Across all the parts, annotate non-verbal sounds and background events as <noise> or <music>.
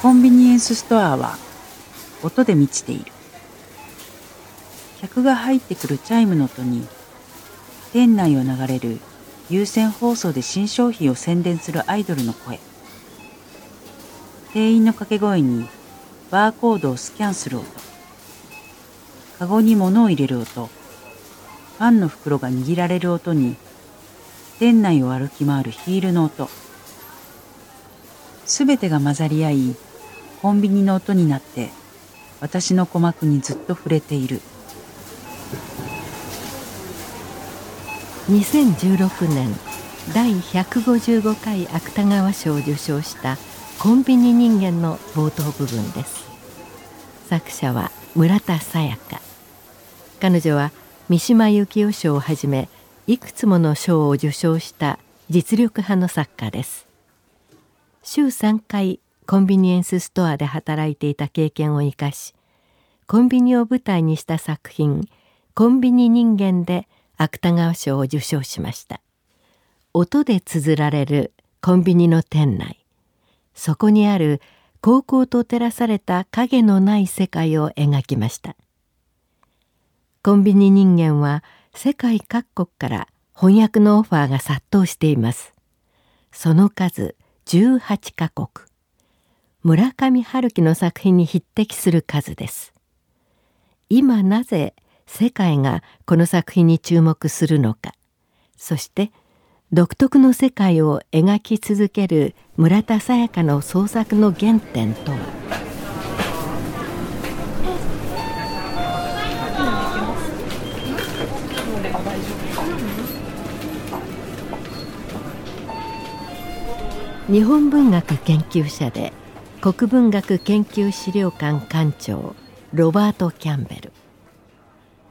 コンビニエンスストアは音で満ちている。客が入ってくるチャイムの音に店内を流れる有線放送で新商品を宣伝するアイドルの声。店員の掛け声にバーコードをスキャンする音。カゴに物を入れる音。パンの袋が握られる音に店内を歩き回るヒールの音。すべてが混ざり合いコンビニの音になって私の鼓膜にずっと触れている。2016年第155回芥川賞を受賞した「コンビニ人間」の冒頭部分です。作者は村田沙耶香。彼女は三島由紀夫賞をはじめいくつもの賞を受賞した実力派の作家です。週3回コンビニエンスストアで働いていた経験を生かしコンビニを舞台にした作品「コンビニ人間」で芥川賞を受賞しました。音で綴られるコンビニの店内そこにある高校と照らされた影のない世界を描きました。コンビニ人間は世界各国から翻訳のオファーが殺到しています。その数18カ国。村上春樹の作品に匹敵する数です。今なぜ世界がこの作品に注目するのか。そして独特の世界を描き続ける村田沙耶香の創作の原点とは。日本文学研究者で国文学研究資料館館長ロバート・キャンベル。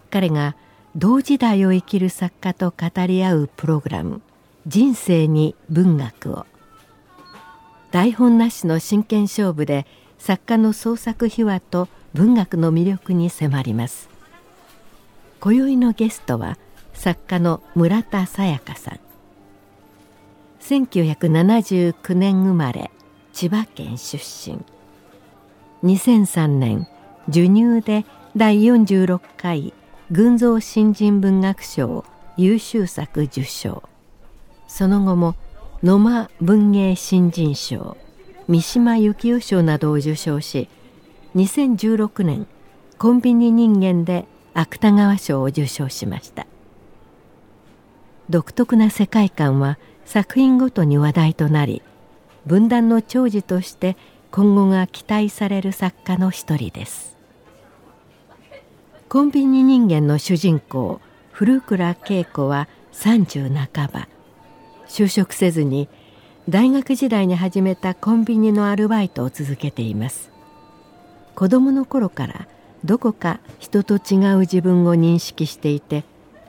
彼が同時代を生きる作家と語り合うプログラム「人生に文学を」台本なしの真剣勝負で作家の創作秘話と文学の魅力に迫ります。今宵のゲストは作家の村田沙耶香さん。1979年生まれ千葉県出身。2003年授乳で第46回群像新人文学賞優秀作受賞。その後も野間文芸新人賞三島由紀夫賞などを受賞し2016年コンビニ人間で芥川賞を受賞しました。独特な世界観は作品ごとに話題となり分断の長寿として今後が期待される作家の一人です。コンビニ人間の主人公古倉恵子は30半ば。就職せずに大学時代に始めたコンビニのアルバイトを続けています。子供の頃からどこか人と違う自分を認識していて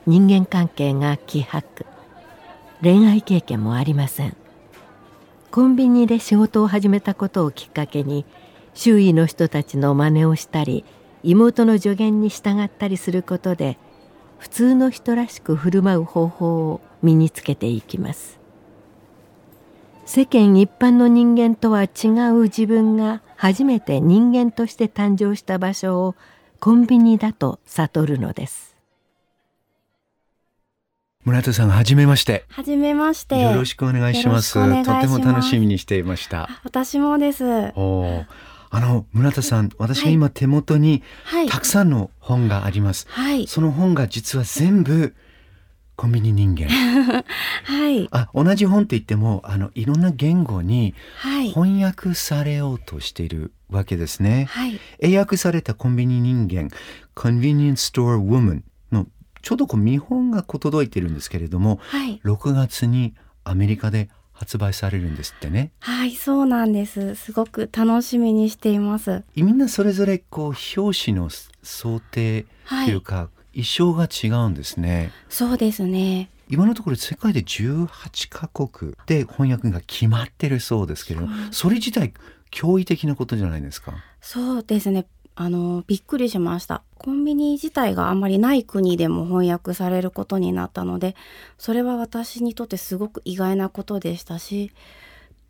人間関係が希薄。恋愛経験もありません。コンビニで仕事を始めたことをきっかけに周囲の人たちの真似をしたり妹の助言に従ったりすることで普通の人らしく振る舞う方法を身につけていきます。世間一般の人間とは違う自分が初めて人間として誕生した場所をコンビニだと悟るのです。村田さん、はじめまして。はじめまして。よろしくお願いします。とても楽しみにしていました。私もです。おあの村田さん、私は今手元にたくさんの本があります。はい、その本が実は全部コンビニ人間。<laughs> はい。あ、同じ本って言っても、あのいろんな言語に翻訳されようとしているわけですね。はい。英訳されたコンビニ人間、Convenience Store Woman ちょうどこう見本が届いてるんですけれども、はい、6月にアメリカで発売されるんですってね。はいそうなんです。すごく楽しみにしています。みんなそれぞれこう表紙の想定というか、はい、衣装が違うんですね。そうですね。今のところ世界で18カ国で翻訳が決まってるそうですけれどもそれ自体驚異的なことじゃないですか。そうですねあのびっくりしました。コンビニ自体があんまりない国でも翻訳されることになったのでそれは私にとってすごく意外なことでしたし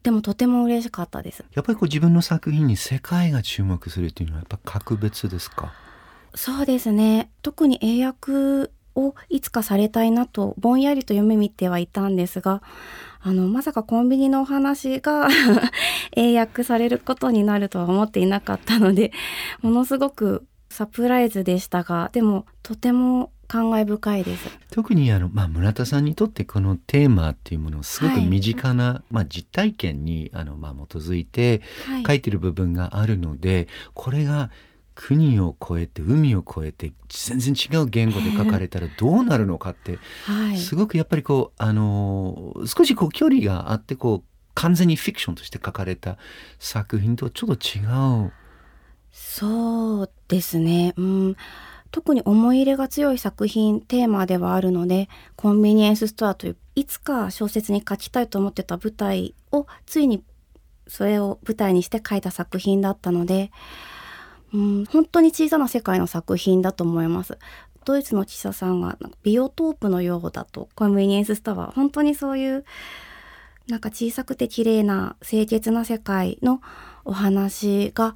でもとても嬉しかったです。やっぱりこう自分の作品に世界が注目するっていうのはやっぱ格別ですか？そうですね。特に英訳をいつかされたいなとぼんやりと夢見てはいたんですがあのまさかコンビニのお話が <laughs> 英訳されることになるとは思っていなかったのでものすごくサプライズでしたがでもとても感慨深いです。特にあの、まあ、村田さんにとってこのテーマっていうものをすごく身近な、はい、まあ、実体験にあの、まあ、基づいて書いてる部分があるので、はい、これが国を越えて海を越えて全然違う言語で書かれたらどうなるのかって、はい、すごくやっぱりこうあの少しこう距離があってこう完全にフィクションとして書かれた作品とはちょっと違う。そうですね、うん、特に思い入れが強い作品テーマではあるのでコンビニエンスストアといういつか小説に書きたいと思ってた舞台をついにそれを舞台にして書いた作品だったのでうん、本当に小さな世界の作品だと思います。ドイツの記者さんがビオトープのようだとコンビニエンスストア本当にそういうなんか小さくて綺麗な清潔な世界のお話が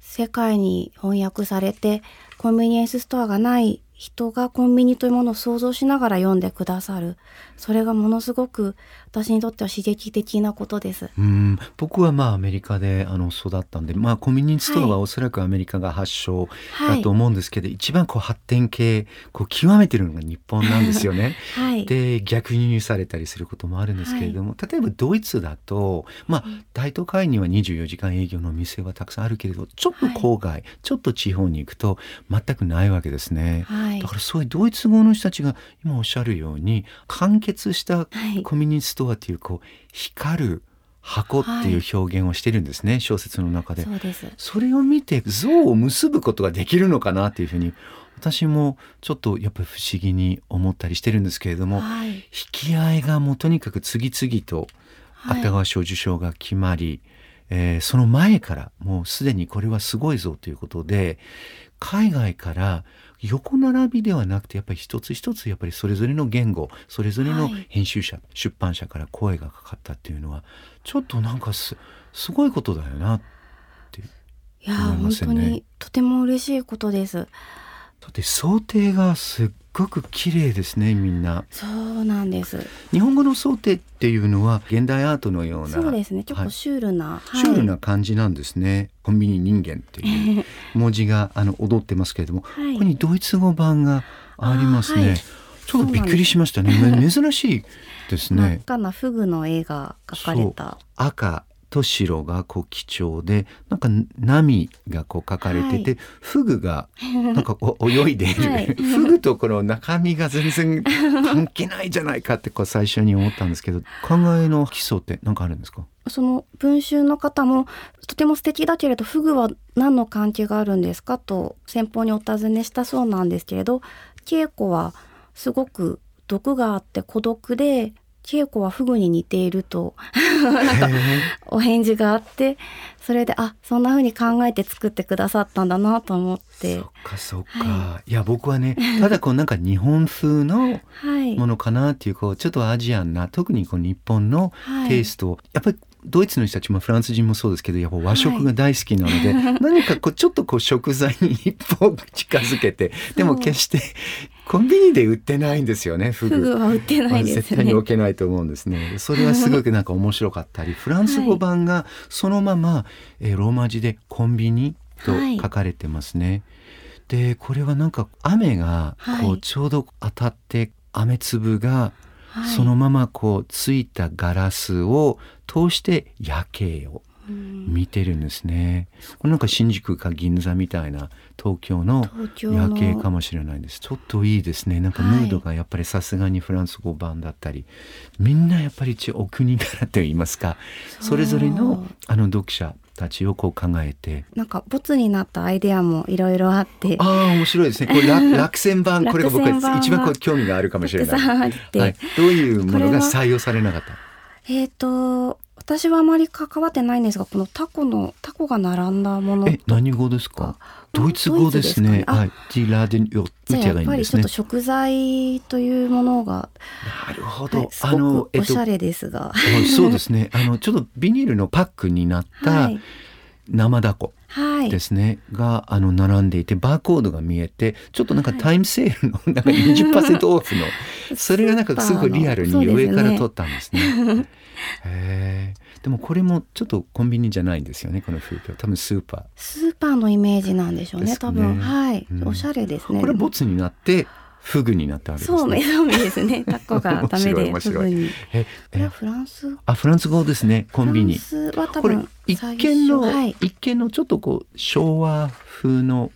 世界に翻訳されてコンビニエンスストアがない人がコンビニというものを想像しながら読んでくださるそれがものすごく私にとっては刺激的なことです。うん。僕はまあアメリカであの育ったんでまあコンビニストアはおそらくアメリカが発祥だと思うんですけど、はい、一番こう発展系こう極めてるのが日本なんですよね。<laughs> はい、で逆輸入されたりすることもあるんですけれども、はい、例えばドイツだとまあ大都会には24時間営業の店はたくさんあるけれどちょっと郊外、ちょっと地方に行くと全くないわけですね。だからそういうドイツ語の人たちが今おっしゃるように完結したコミュニストアっていうこう光る箱っていう表現をしてるんですね、はい、小説の中で。それを見て像を結ぶことができるのかなっていうふうに私もちょっとやっぱり不思議に思ったりしてるんですけれども、はい、引き合いがもうとにかく次々と芥川賞受賞が決まり、はい、えー、その前からもうすでにこれはすごいぞということで海外から横並びではなくてやっぱり一つ一つやっぱりそれぞれの言語それぞれの編集者、はい、出版社から声がかかったっていうのはちょっとなんかすすごいことだよなっていや、本当にとても嬉しいことです。だって想定がすっごく綺麗ですねみんな。そうなんです。日本語の想定っていうのは現代アートのような。そうですね。ちょっとシュールな、はい、シュールな感じなんですね、コンビニ人間っていう。<laughs> 文字があの踊ってますけれども、はい、ここにドイツ語版がありますね、はい、ちょっとびっくりしましたね。<laughs> 珍しいですね。真っ赤なフグの絵が描かれた。赤と白がこう基調でなんか波がこう書かれてて、はい、フグが <laughs> なんかこう泳いでいる、はい、フグとこの中身が全然関係ないじゃないかってこう最初に思ったんですけど <laughs> 考えの基礎って何かあるんですか？その文集の方もとても素敵だけれどフグは何の関係があるんですかと先方にお尋ねしたそうなんですけれど稽古はすごく毒があって孤独で恵子はフグに似ていると <laughs> なんかお返事があってそれであそんな風に考えて作ってくださったんだなと思って。そっかそっか、はい、いや僕はね <laughs> ただこうなんか日本風のものかなっていうこうちょっとアジアンな特にこう日本のテイストを、はい、やっぱりドイツの人たちもフランス人もそうですけどやっぱ和食が大好きなので、はい、何かこうちょっとこう食材に一歩近づけてでも決してコンビニで売ってないんですよねフグ。フグは売ってないです、ね、絶対に置けないと思うんですね。それはすごくなんか面白かったり <laughs> フランス語版がそのまま、えー、ローマ字でコンビニと書かれてますね、はい、でこれはなんか雨がこうちょうど当たって雨粒がそのままこうついたガラスを通して夜景を見てるんですね。これなんか新宿か銀座みたいな東京の夜景かもしれないです。ちょっといいですね。なんかムードがやっぱりさすがにフランス語版だったり、はい、みんなやっぱりお国柄といいますか、それぞれのあの読者たちをこう考えて。なんかボツになったアイデアもいろいろあって。ああ面白いですね。これ <laughs> 落選版。これが僕は一番こう興味があるかもしれない、はい、どういうものが採用されなかった？えっ、ー、と私はあまり関わってないんですがこのタコのタコが並んだものえ何語ですか？ドイツ語ですね。はい。じゃあやっぱりちょっと食材というものがなるほど。あのおしゃれですが、そうですね。あのちょっとビニールのパックになった生ダコ。ですね、はい、があの並んでいてバーコードが見えてちょっとなんかタイムセールのなんか20% <laughs> オフのそれがなんかすごいリアルに上から撮ったんですね。へでもこれもちょっとコンビニじゃないんですよねこの風景多分スーパースーパーのイメージなんでしょうね、ね、多分はい、うん、おしゃれですねこれボツになってフグになったわけですね。そうそうですね。タコがダメでフグに。え、え、フランス？あ、フランス語ですね。コンビニ。これ一見の、はい、一見のちょっとこう昭和風の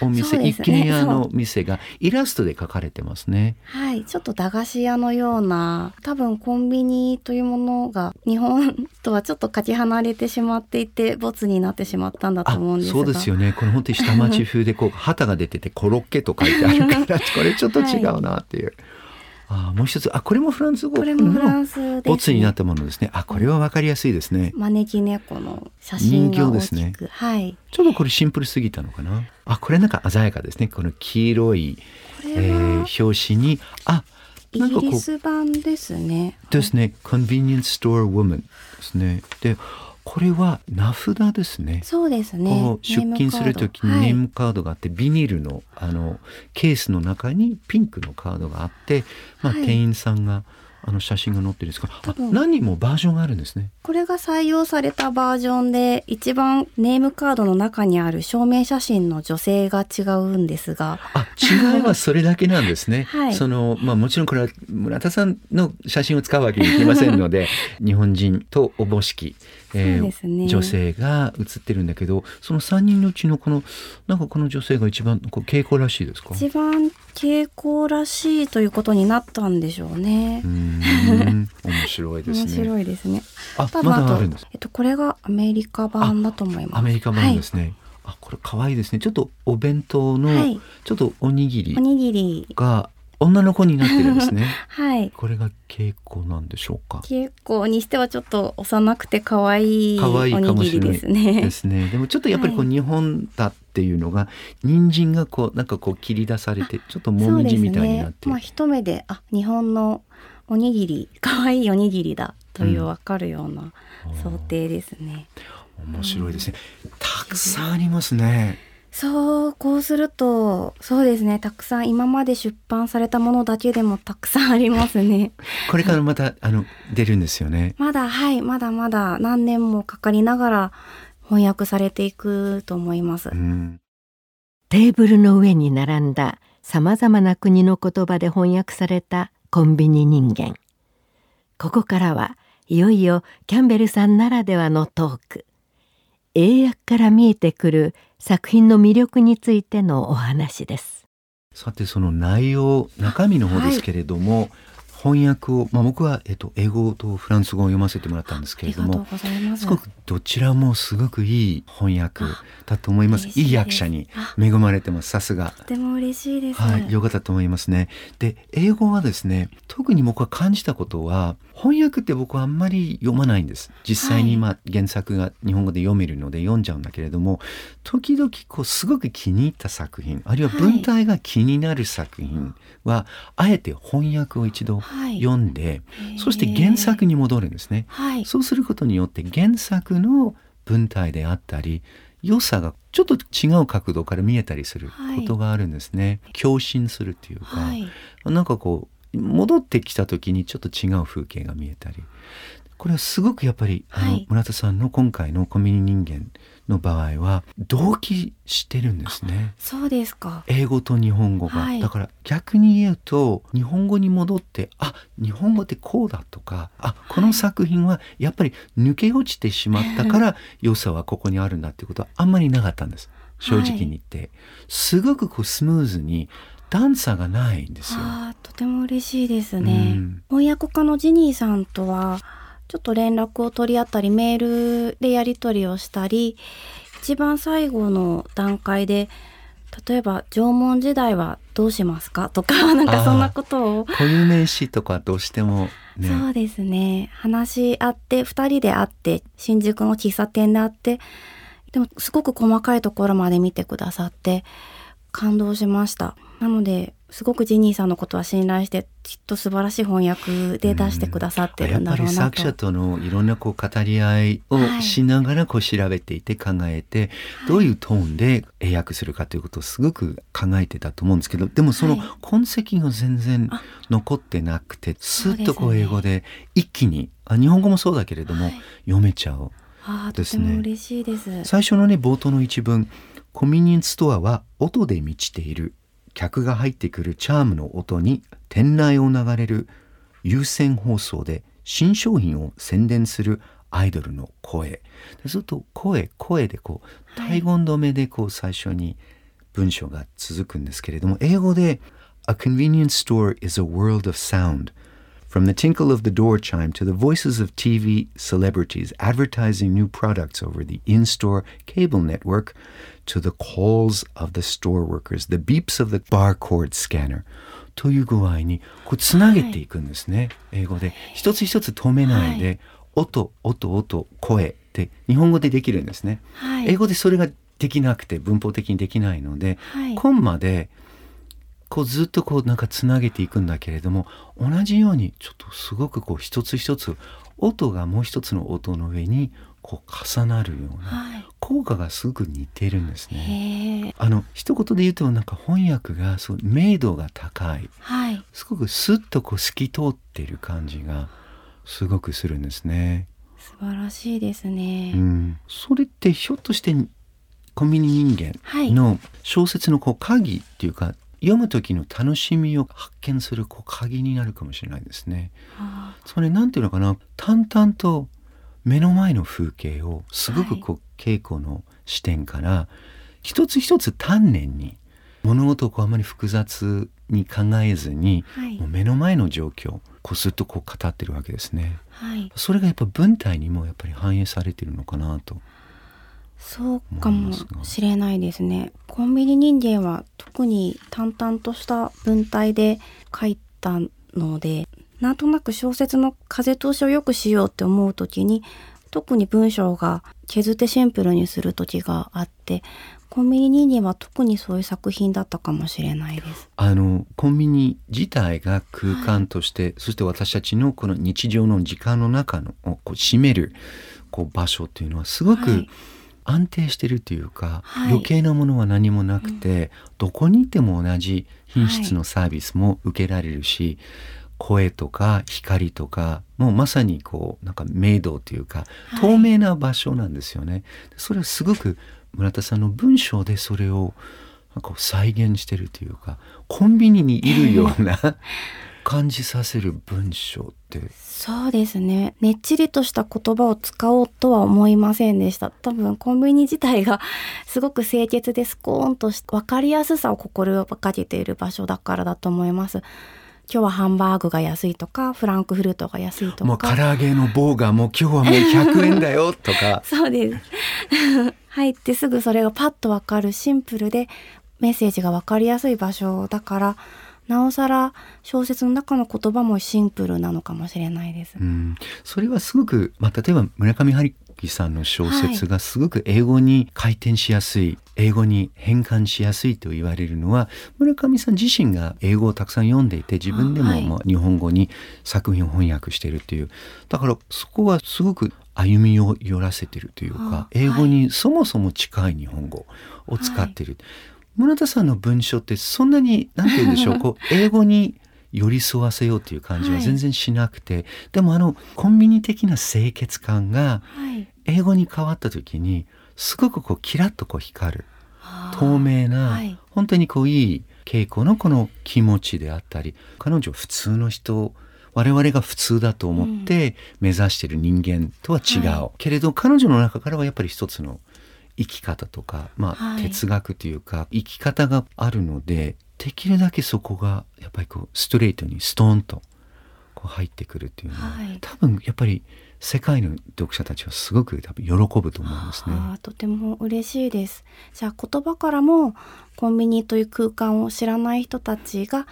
お店、ね、一軒家の店がイラストで描かれてますね。はい、ちょっと駄菓子屋のような多分コンビニというものが日本とはちょっとかけ離れてしまっていてボツになってしまったんだと思うんですが。そうですよね。この本当に下町風でこう旗が出ててコロッケと書いてあるから <laughs> これちょっと違うなっていう。はいあもう一つあこれもフランス語？これもフランスボツになったものですね。あこれはわかりやすいですね。招き猫の写真がですね。はい。ちょっとこれシンプルすぎたのかな？あこれなんか鮮やかですね。この黄色い、えー、表紙に。あイギリス版ですね。ですね、コンビニエンスストアウォーマンですね。でこれは名札ですね。そうですね。出勤するときにネームカード。があって、はい、ビニールのあのケースの中にピンクのカードがあって、まあ、店員さんがあの写真が載ってるんですから何人もバージョンがあるんですね。これが採用されたバージョンで一番ネームカードの中にある証明写真の女性が違うんですが。あ違いはそれだけなんですね、<laughs> はい、そのまあもちろんこれは村田さんの写真を使うわけにいきませんので <laughs> 日本人とおぼしきえーね、女性が写ってるんだけどその3人のうちのこのなんかこの女性が一番こう傾向らしいですか？一番傾向らしいということになったんでしょうね。う面白いですね。面白いですね。あ、まだあるんです。えっとこれがアメリカ版だと思います。アメリカ版ですね。はい、あ、これ可愛いですね。ちょっとお弁当の、はい、ちょっとおにぎりおにぎりが女の子になってるんですね。<laughs> はい。これが稽古なんでしょうか？稽古にしてはちょっと幼くて可愛いおにぎりですね。ですね。でもちょっとやっぱりこう日本だっていうのが、はい、人参がこうなんかこう切り出されてちょっともみじみたいになって、ね、まあ一目であ日本のおにぎり可愛いおにぎりだというわかるような想定ですね。うん、面白いですね。たくさんありますね。そうこうするとそうですね。たくさん今まで出版されたものだけでもたくさんありますね。<laughs> これからまたあの出るんですよね。まだはい。まだまだ何年もかかりながら翻訳されていくと思います、うん、テーブルの上に並んださまざまな国の言葉で翻訳されたコンビニ人間。ここからはいよいよキャンベルさんならではのトーク英訳から見えてくる作品の魅力についてのお話です。さてその内容中身の方ですけれども、はい、翻訳を、まあ、僕は、えっと、英語とフランス語を読ませてもらったんですけれどもす。ごくどちらもすごくいい翻訳だと思います。いい役者に恵まれてます。さすが。とても嬉しいです、はい、よかったと思いますね。で英語はですね特に僕は感じたことは翻訳って僕はあんまり読まないんです。実際にまあ原作が日本語で読めるので読んじゃうんだけれども、はい、時々こうすごく気に入った作品あるいは文体が気になる作品は、あえて翻訳を一度読んで、はい、そして原作に戻るんですね、はい、そうすることによって原作の文体であったり良さがちょっと違う角度から見えたりすることがあるんですね。共振するっていうか、はい、なんかこう戻ってきた時にちょっと違う風景が見えたり。これはすごくやっぱり、あの村田さんの今回のコンビニ人間の場合は同期してるんですね。そうですか。英語と日本語が、はい、だから逆に言うと日本語に戻ってあ日本語ってこうだとかあこの作品はやっぱり抜け落ちてしまったから良さはここにあるんだっていうことはあんまりなかったんです。正直に言って、はい、すごくこうスムーズに段差がないんですよ。とても嬉しいですね。うん、翻訳家のジニーさんとはちょっと連絡を取り合ったりメールでやり取りをしたり一番最後の段階で例えば縄文時代はどうしますか？とかなんかそんなことを。固有名詞とかどうしても、ね、そうですね。話し合って2人で会って新宿の喫茶店で会ってでもすごく細かいところまで見てくださって感動しましたなのですごくジニーさんのことは信頼してきっと素晴らしい翻訳で出してくださってるんだろうなと、うん、やっぱり作者とのいろんなこう語り合いをしながらこう調べていて考えて、はい、どういうトーンで英訳するかということをすごく考えてたと思うんですけどでもその痕跡が全然残ってなくて、スッとこう英語で一気にあ日本語もそうだけれども、読めちゃう。ですね。嬉しいです。最初のね冒頭の一文コンビニエンスストアは音で満ちている客が入ってくるチャームの音に店内を流れる有線放送で新商品を宣伝するアイドルの声ずっと声声でこう体言止めでこう最初に文章が続くんですけれども英語で A convenience store is a world of sound From the tinkle of the door chime to the voices of TV celebrities advertising new products over the in store cable network to the calls of the store workers, the beeps of the barcode scanner. という具合にこうつなげていくんですね、はい、英語で。一つ一つ止めないで、はい、音音音声って日本語でできるんですね、はい、英語でそれができなくて文法的にできないので、コンマでこうずっとこうなんかつなげていくんだけれども同じようにちょっとすごくこう一つ一つ音がもう一つの音の上にこう重なるような効果がすごく似てるんですね。あの一言で言うとなんか翻訳がそう明度が高い、はい、すごくスッとこう透き通っている感じがすごくするんですね。素晴らしいですね。うん、それってひょっとしてコンビニ人間の小説のこう鍵っていうか読む時の楽しみを発見するこう鍵になるかもしれないですね。それなんていうのかな淡々と目の前の風景をすごくこう、はい、稽古の視点から一つ一つ丹念に物事をこうあまり複雑に考えずに、はい、もう目の前の状況こうずっとこう語ってるわけですね、はい、それがやっぱ文体にもやっぱり反映されてるのかなと。そうかもしれないですね。コンビニ人間は特に淡々とした文体で書いたのでなんとなく小説の風通しを良くしようって思う時に特に文章が削ってシンプルにする時があってコンビニ人間は特にそういう作品だったかもしれないです。あのコンビニ自体が空間として、はい、そして私たちのこの日常の時間の中のこう占めるこう場所っていうのはすごく、はい。安定してるというか、はい、余計なものは何もなくて、うん、どこにいても同じ品質のサービスも受けられるし、はい、声とか光とかもうまさにこうなんか明度というか透明な場所なんですよね。はい、それはすごく村田さんの文章でそれをなんか再現してるというかコンビニにいるような <laughs> 感じさせる文章って。そうですね。ねっちりとした言葉を使おうとは思いませんでした。多分コンビニ自体がすごく清潔でスコーンとし分かりやすさを心がけている場所だからだと思います今日はハンバーグが安いとかフランクフルトが安いとか。もう唐揚げの棒がもう今日はもう100円だよとか。<laughs> そうです。入ってすぐそれがパッとわかるシンプルでメッセージが分かりやすい場所だからなおさら小説の中の言葉もシンプルなのかもしれないです。うん、それはすごく、まあ、例えば村上春樹さんの小説がすごく英語に回転しやすい、はい、英語に変換しやすいと言われるのは村上さん自身が英語をたくさん読んでいて自分でもまあ日本語に作品を翻訳しているっていう。だからそこはすごく歩みを寄らせてるというか英語にそもそも近い日本語を使ってる。はい。村田さんの文章ってそんなに何て言うんでしょう <laughs> こう英語に寄り添わせようという感じは全然しなくて、はい、でもあのコンビニ的な清潔感が英語に変わった時にすごくこうキラッとこう光る透明な、はい、本当にこういい稽古のこの気持ちであったり彼女普通の人我々が普通だと思って目指している人間とは違う、はい、けれど彼女の中からはやっぱり一つの生き方とか、まあ、哲学というか生き方があるのでできるだけそこがやっぱりこうストレートにストーンとこう入ってくるっていうのは、はい、多分やっぱり世界の読者たちはすごく多分喜ぶと思いますね。とても嬉しいです。じゃあ言葉からもコンビニという空間を知らない人たちが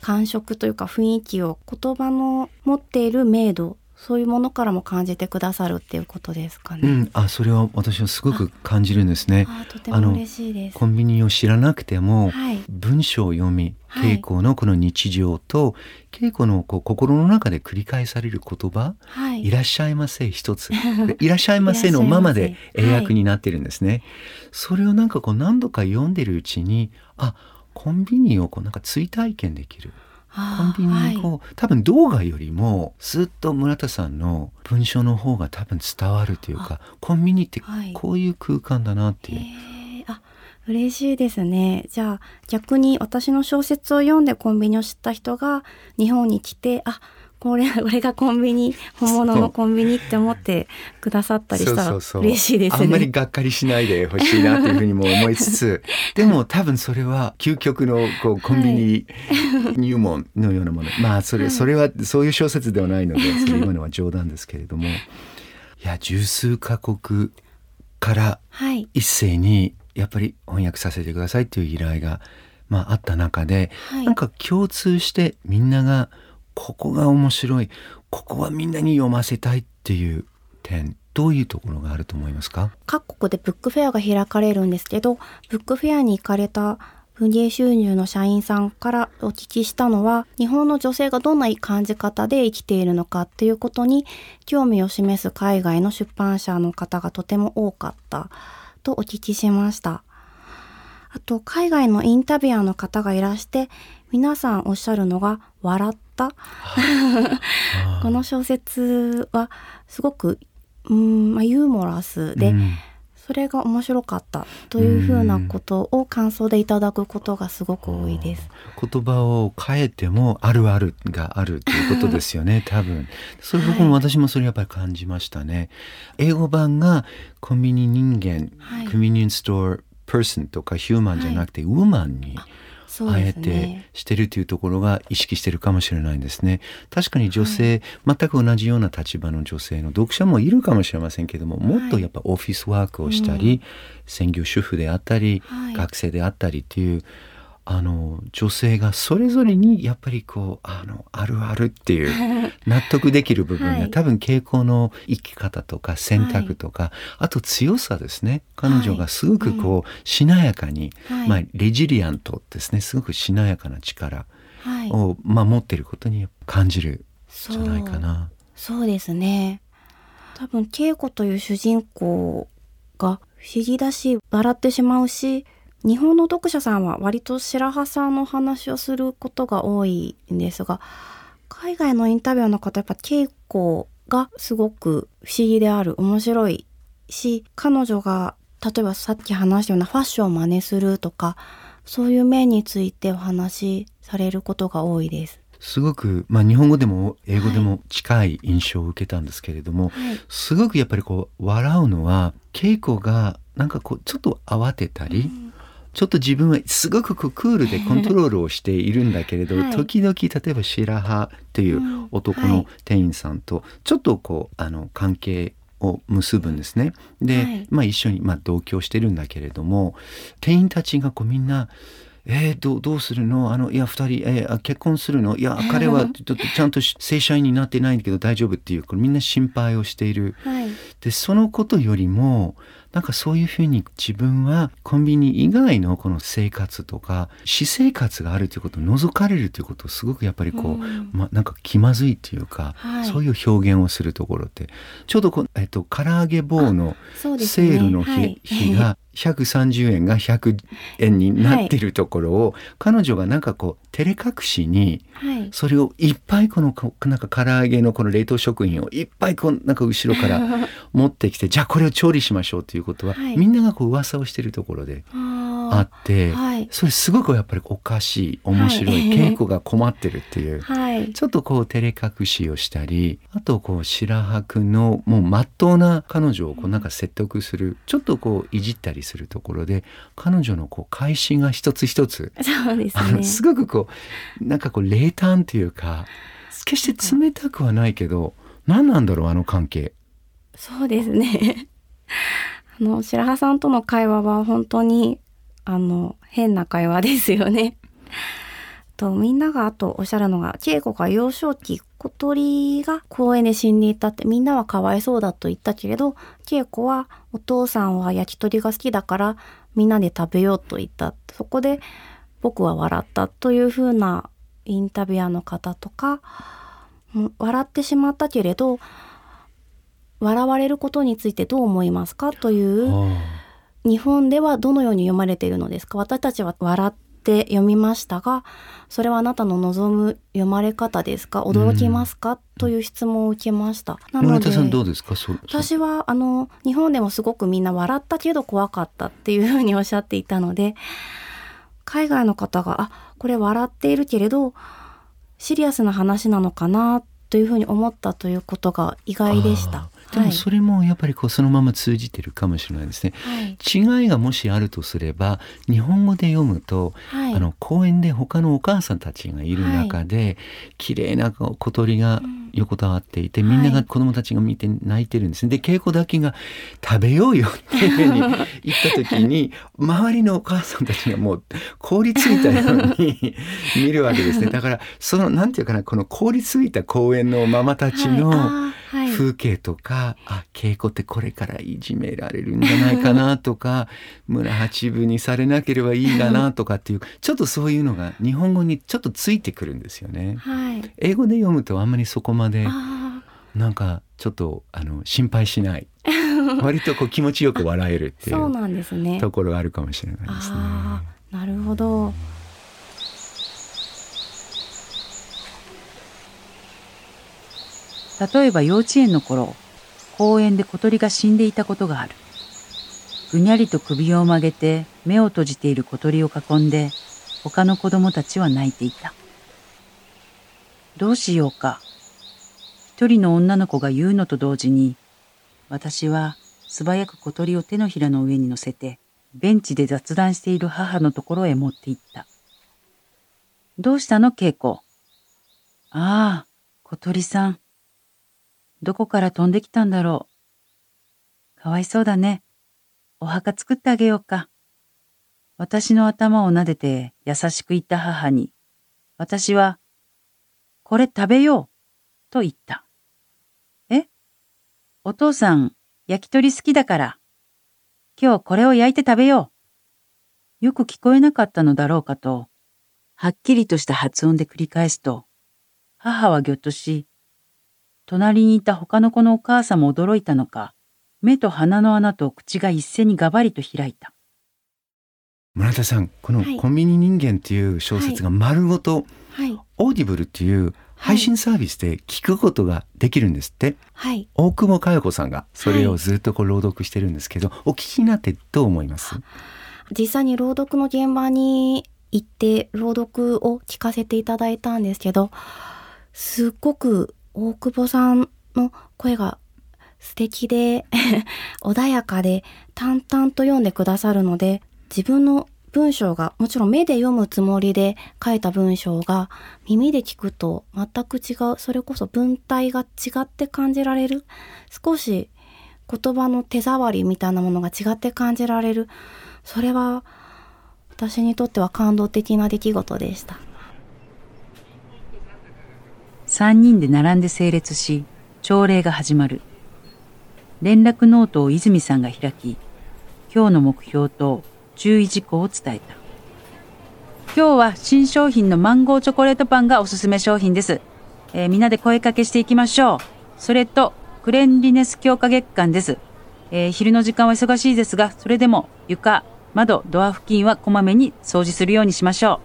感触というか雰囲気を言葉の持っている明度そういうものからも感じてくださるっていうことですかね。うん、あ、それは私はすごく感じるんですね。あとても嬉しいです。コンビニを知らなくても、はい、文章を読み、稽古のこの日常と、稽古のこう心の中で繰り返される言葉、はい、いらっしゃいませ一つ、<laughs> いらっしゃいませのままで英訳になってるんですね。はい、それをなんかこう何度か読んでるうちに、あ、コンビニをこうなんか追体験できる。コンビニにこう、はい、多分動画よりもずっと村田さんの文章の方が多分伝わるというかコンビニってこういう空間だなっていう。はい、あ嬉しいですね。じゃあ逆に私の小説を読んでコンビニを知った人が日本に来てあこれこれ <laughs> がコンビニ本物のコンビニって思ってくださったりしたら嬉しいですね。あんまりがっかりしないで <laughs> ほしいなっていうふうにも思いつつ <laughs> でも多分それは究極のこうコンビニ入門のようなもの、はい、まあそれそれはそういう小説ではないので今のは冗談ですけれども。いや十数カ国から一斉にやっぱり翻訳させてくださいっていう依頼が、まあ、あった中で、はい、なんか共通してみんながここが面白い。ここはみんなに読ませたいっていう点。どういうところがあると思いますか？各国でブックフェアが開かれるんですけどブックフェアに行かれた文芸収入の社員さんからお聞きしたのは日本の女性がどんな感じ方で生きているのかっていうことに興味を示す海外の出版社の方がとても多かったとお聞きしました。あと海外のインタビュアーの方がいらして皆さんおっしゃるのが笑った。<laughs> この小説はすごくうん、まあ、ユーモラスで、うん、それが面白かったというふうなことを感想でいただくことがすごく多いです。言葉を変えてもあるあるがあるということですよね多分。それ僕も私もそれやっぱり感じましたね。英語版がコンビニ人間、はい、コンビニエンスストアパーソンとかヒューマンじゃなくて、はい、ウーマンに。あえてしてるというところが意識してるかもしれないですね。確かに女性、はい、全く同じような立場の女性の読者もいるかもしれませんけどももっとやっぱオフィスワークをしたり、はい、専業主婦であったり、はい、学生であったりっていうあの女性がそれぞれにやっぱりこうあのあるあるっていう <laughs> 納得できる部分が、はい、多分傾向の生き方とか選択とか、はい、あと強さですね。彼女がすごくこう、しなやかに、はい、まあ、レジリアントですね。すごくしなやかな力を、まあ、持っていることに感じるじゃないかな。そうですね。多分恵子という主人公が不思議だし笑ってしまうし日本の読者さんは割と白羽さんの話をすることが多いんですが海外のインタビューの方やっぱ稽古がすごく不思議である面白いし彼女が例えばさっき話したようなファッションを真似するとかそういう面についてお話しされることが多いです。すごく、まあ、日本語でも英語でも近い印象を受けたんですけれども、はい、すごくやっぱりこう笑うのは稽古がなんかこうちょっと慌てたり、うんちょっと自分はすごくクールでコントロールをしているんだけれど、はい、時々例えば白羽っていう男の店員さんとちょっとこうあの関係を結ぶんですね。で、はい、まあ一緒に、まあ、同居してるんだけれども店員たちがこうみんなえー、どどうするの？あのいや2人、えー、結婚するの？いや彼はちょっとちゃんと正社員になってないんだけど大丈夫っていうこれみんな心配をしている、はい、でそのことよりもなんかそういうふうに自分はコンビニ以外のこの生活とか私生活があるということを除かれるということをすごくやっぱりこう、うん、まなんか気まずいっていうか、はい、そういう表現をするところってちょうどこ、えっと、唐揚げ棒のセールの日ねはい、日が130円が100円になってるところを、はい、彼女がなんかこう照れ隠しに、それをいっぱいこのなんか唐揚げのこの冷凍食品をいっぱいこうなんか後ろから <laughs> 持ってきてじゃあこれを調理しましょうということは、みんながこう噂をしてるところで。あって、はい、それすごくやっぱりおかしい面白い、はい、稽古が困ってるっていう、はい、ちょっとこう照れ隠しをしたりあとこう白羽君のもうまっとうな彼女をこうなんか説得するちょっとこういじったりするところで彼女のこう返しが一つ一つそうです、ね、すごくこうなんかこう冷淡というか決して冷たくはないけど何なんだろうあの関係。そうですね。<laughs> あの白羽さんとの会話は本当にあの変な会話ですよね。<laughs> とみんながあとおっしゃるのが恵子が幼少期小鳥が公園で死んでいたってみんなはかわいそうだと言ったけれど恵子はお父さんは焼き鳥が好きだからみんなで食べようと言った。そこで僕は笑ったというふうなインタビュアーの方とか笑ってしまったけれど笑われることについてどう思いますか？という日本ではどのように読まれているのですか？私たちは笑って読みましたがそれはあなたの望む読まれ方ですか？驚きますか、うん、という質問を受けました。なので私はあの日本でもすごくみんな笑ったけど怖かったっていうふうにおっしゃっていたので海外の方があこれ笑っているけれどシリアスな話なのかな？というふうに思ったということが意外でした。でもそれもやっぱりこうそのまま通じてるかもしれないですね、はい、違いがもしあるとすれば日本語で読むと、はい、あの公園で他のお母さんたちがいる中で、はい、綺麗な小鳥が横たわっていて、みんなが子供たちが見て泣いてるんですね。で稽古だけが食べようよっていうふうに <laughs> 言った時に周りのお母さんたちがもう凍りついたように <laughs> 見るわけですね。だからそのなんていうかなこの凍りついた公園のママたちの、風景とか、はい、あ稽古ってこれからいじめられるんじゃないかなとか村八分にされなければいいかなとかっていうちょっとそういうのが日本語にちょっとついてくるんですよね。はい、英語で読むとあんまりそこまでなんかちょっとあの心配しない <laughs> 割とこう気持ちよく笑えるっていうそうなんです、ね、ところがあるかもしれないですね。なるほど例えば幼稚園の頃、公園で小鳥が死んでいたことがある。ぐにゃりと首を曲げて目を閉じている小鳥を囲んで、他の子供たちは泣いていた。どうしようか。一人の女の子が言うのと同時に、私は素早く小鳥を手のひらの上に乗せて、ベンチで雑談している母のところへ持って行った。どうしたの、稽古。ああ、小鳥さん。どこから飛んできたんだろう。かわいそうだね。お墓作ってあげようか。私の頭を撫でて優しく言った母に、私は、これ食べよう、と言った。えお父さん、焼き鳥好きだから。今日これを焼いて食べよう。よく聞こえなかったのだろうかと、はっきりとした発音で繰り返すと、母はぎょっとし、隣にいた他の子のお母さんも驚いたのか、目と鼻の穴と口が一斉にガバリと開いた。村田さん、このコンビニ人間っていう小説が丸ごと、はい、 Audible っていう配信サービスで聞くことができるんですって。はい、大久保佳代子さんがそれをずっとこう朗読してるんですけど、はい、お聞きになってどう思います？実際に朗読の現場に行って朗読を聞かせていただいたんですけど、すっごく大久保さんの声が素敵で <laughs> 穏やかで淡々と読んでくださるので自分の文章がもちろん目で読むつもりで書いた文章が耳で聞くと全く違うそれこそ文体が違って感じられる少し言葉の手触りみたいなものが違って感じられるそれは私にとっては感動的な出来事でした。三人で並んで整列し、朝礼が始まる。連絡ノートを泉さんが開き、今日の目標と注意事項を伝えた。今日は新商品のマンゴーチョコレートパンがおすすめ商品です。えー、みんなで声かけしていきましょう。それと、クレンリネス強化月間です。えー、昼の時間は忙しいですが、それでも床、窓、ドア付近はこまめに掃除するようにしましょ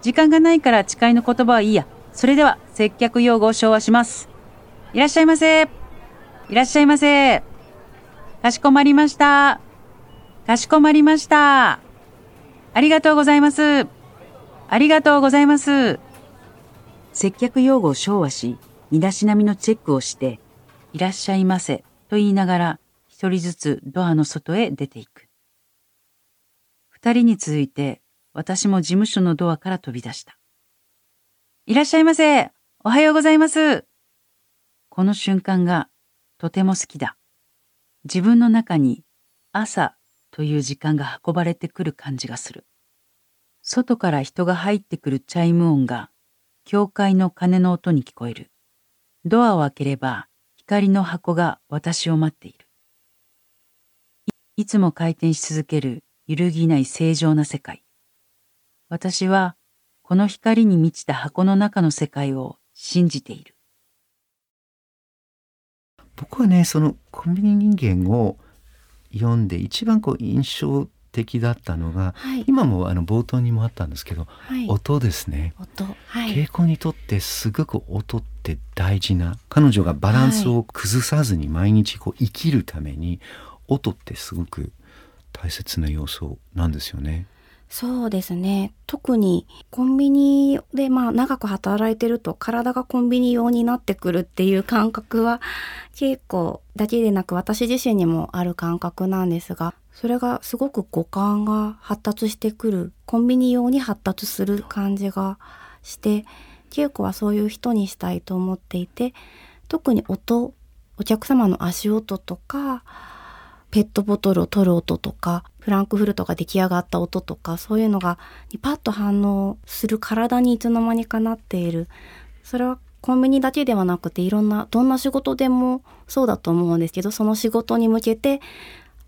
う。時間がないから誓いの言葉はいいや。それでは、接客用語を昭和します。いらっしゃいませ。いらっしゃいませ。かしこまりました。かしこまりました。ありがとうございます。ありがとうございます。接客用語を昭和し、身だしなみのチェックをして、いらっしゃいませと言いながら、一人ずつドアの外へ出ていく。二人に続いて、私も事務所のドアから飛び出した。いらっしゃいませ。おはようございます。この瞬間がとても好きだ。自分の中に朝という時間が運ばれてくる感じがする。外から人が入ってくるチャイム音が教会の鐘の音に聞こえる。ドアを開ければ光の箱が私を待っている。いつも回転し続ける揺るぎない正常な世界。私はこの光に満ちた箱の中の世界を信じている。僕はね、そのコンビニ人間を読んで一番こう印象的だったのが、はい、今もあの冒頭にもあったんですけど、はい、音ですね。音、はい、稽古にとってすごく音って大事な彼女がバランスを崩さずに毎日こう生きるために音ってすごく大切な要素なんですよね。そうですね。特にコンビニでまあ長く働いてると体がコンビニ用になってくるっていう感覚は結構だけでなく私自身にもある感覚なんですがそれがすごく五感が発達してくるコンビニ用に発達する感じがして稽古はそういう人にしたいと思っていて特に音お客様の足音とかペットボトルを取る音とかフランクフルトが出来上がった音とかそういうのがパッと反応する体にいつの間にかなっているそれはコンビニだけではなくていろんなどんな仕事でもそうだと思うんですけどその仕事に向けて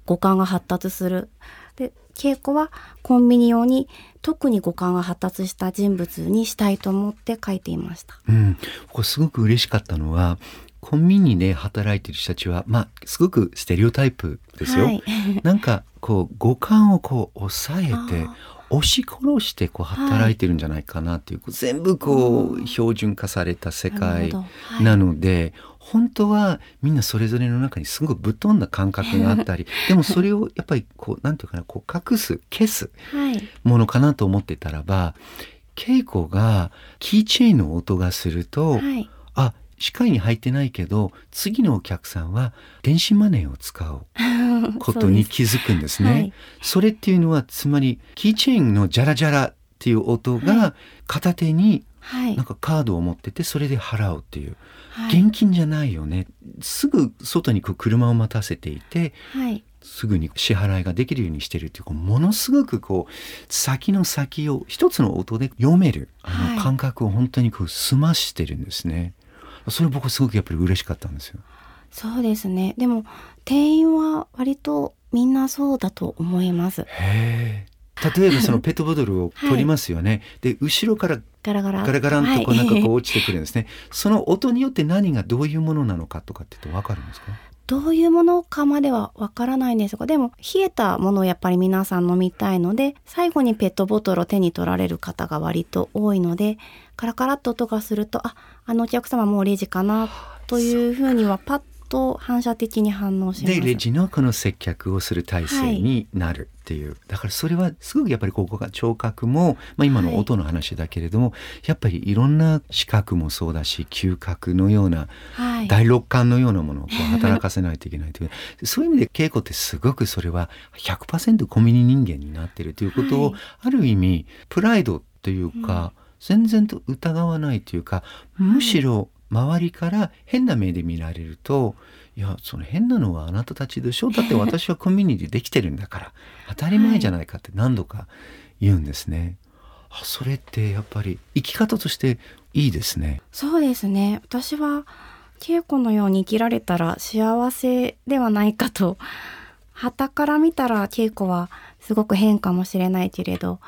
五感が発達する。で稽古はコンビニ用に特に五感が発達した人物にしたいと思って書いていました。うん、ここすごく嬉しかったのはコンビニで働いてる人たちはまあすごくステレオタイプですよ。はい、<laughs> なんかこう五感をこう抑えて押し殺してこう働いてるんじゃないかなっていう、はい、全部こう標準化された世界なので、はい、本当はみんなそれぞれの中にすごくぶっ飛んだ感覚があったり <laughs> でもそれをやっぱりこうなんていうかなこう隠す消すものかなと思ってたらば、稽古がキーチェーンの音がすると、はい視界に入ってないけど次のお客さんは電子マネーを使う <laughs> ことに気づくんですね。そはい、それっていうのはつまりキーチェーンのジャラジャラっていう音が片手になんかカードを持っててそれで払うっていう、はい、現金じゃないよね。すぐ外にこう車を待たせていて、はい、すぐに支払いができるようにしてるっていうものすごくこう先の先を一つの音で読めるあの感覚を本当にこう済ましてるんですね。それ僕すごくやっぱり嬉しかったんですよ。そうですね。でも店員は割とみんなそうだと思います。へ例えばそのペットボトルを取りますよね。はい、で後ろからガラガラガラガランとこうなんかこう落ちてくるんですね。はい、その音によって何がどういうものなのかとかって言ってわかるんですか？どういうものかまではわからないんですがでも冷えたものをやっぱり皆さん飲みたいので最後にペットボトルを手に取られる方が割と多いのでカラカラっと音がするとああのお客様もうレジかなというふうにはパッと反射的に反応します。でレジのこの接客をする体制になるっていう、はい、だからそれはすごくやっぱりここが聴覚も、まあ、今の音の話だけれども、はい、やっぱりいろんな視覚もそうだし嗅覚のような、はい、第六感のようなものをこう働かせないといけないという。<laughs> そういう意味で稽古ってすごくそれは100%コミュニ人間になってるということを、ある意味プライドというか、うん、全然と疑わないというかむしろ周りから変な目で見られるといやその変なのはあなたたちでしょ <laughs> だって私はコミュニティできてるんだから当たり前じゃないかって何度か言うんですね。はい、それってやっぱり生き方としていいですね。そうですね私は稽古のように生きられたら幸せではないかと旗から見たら稽古はすごく変かもしれないけれど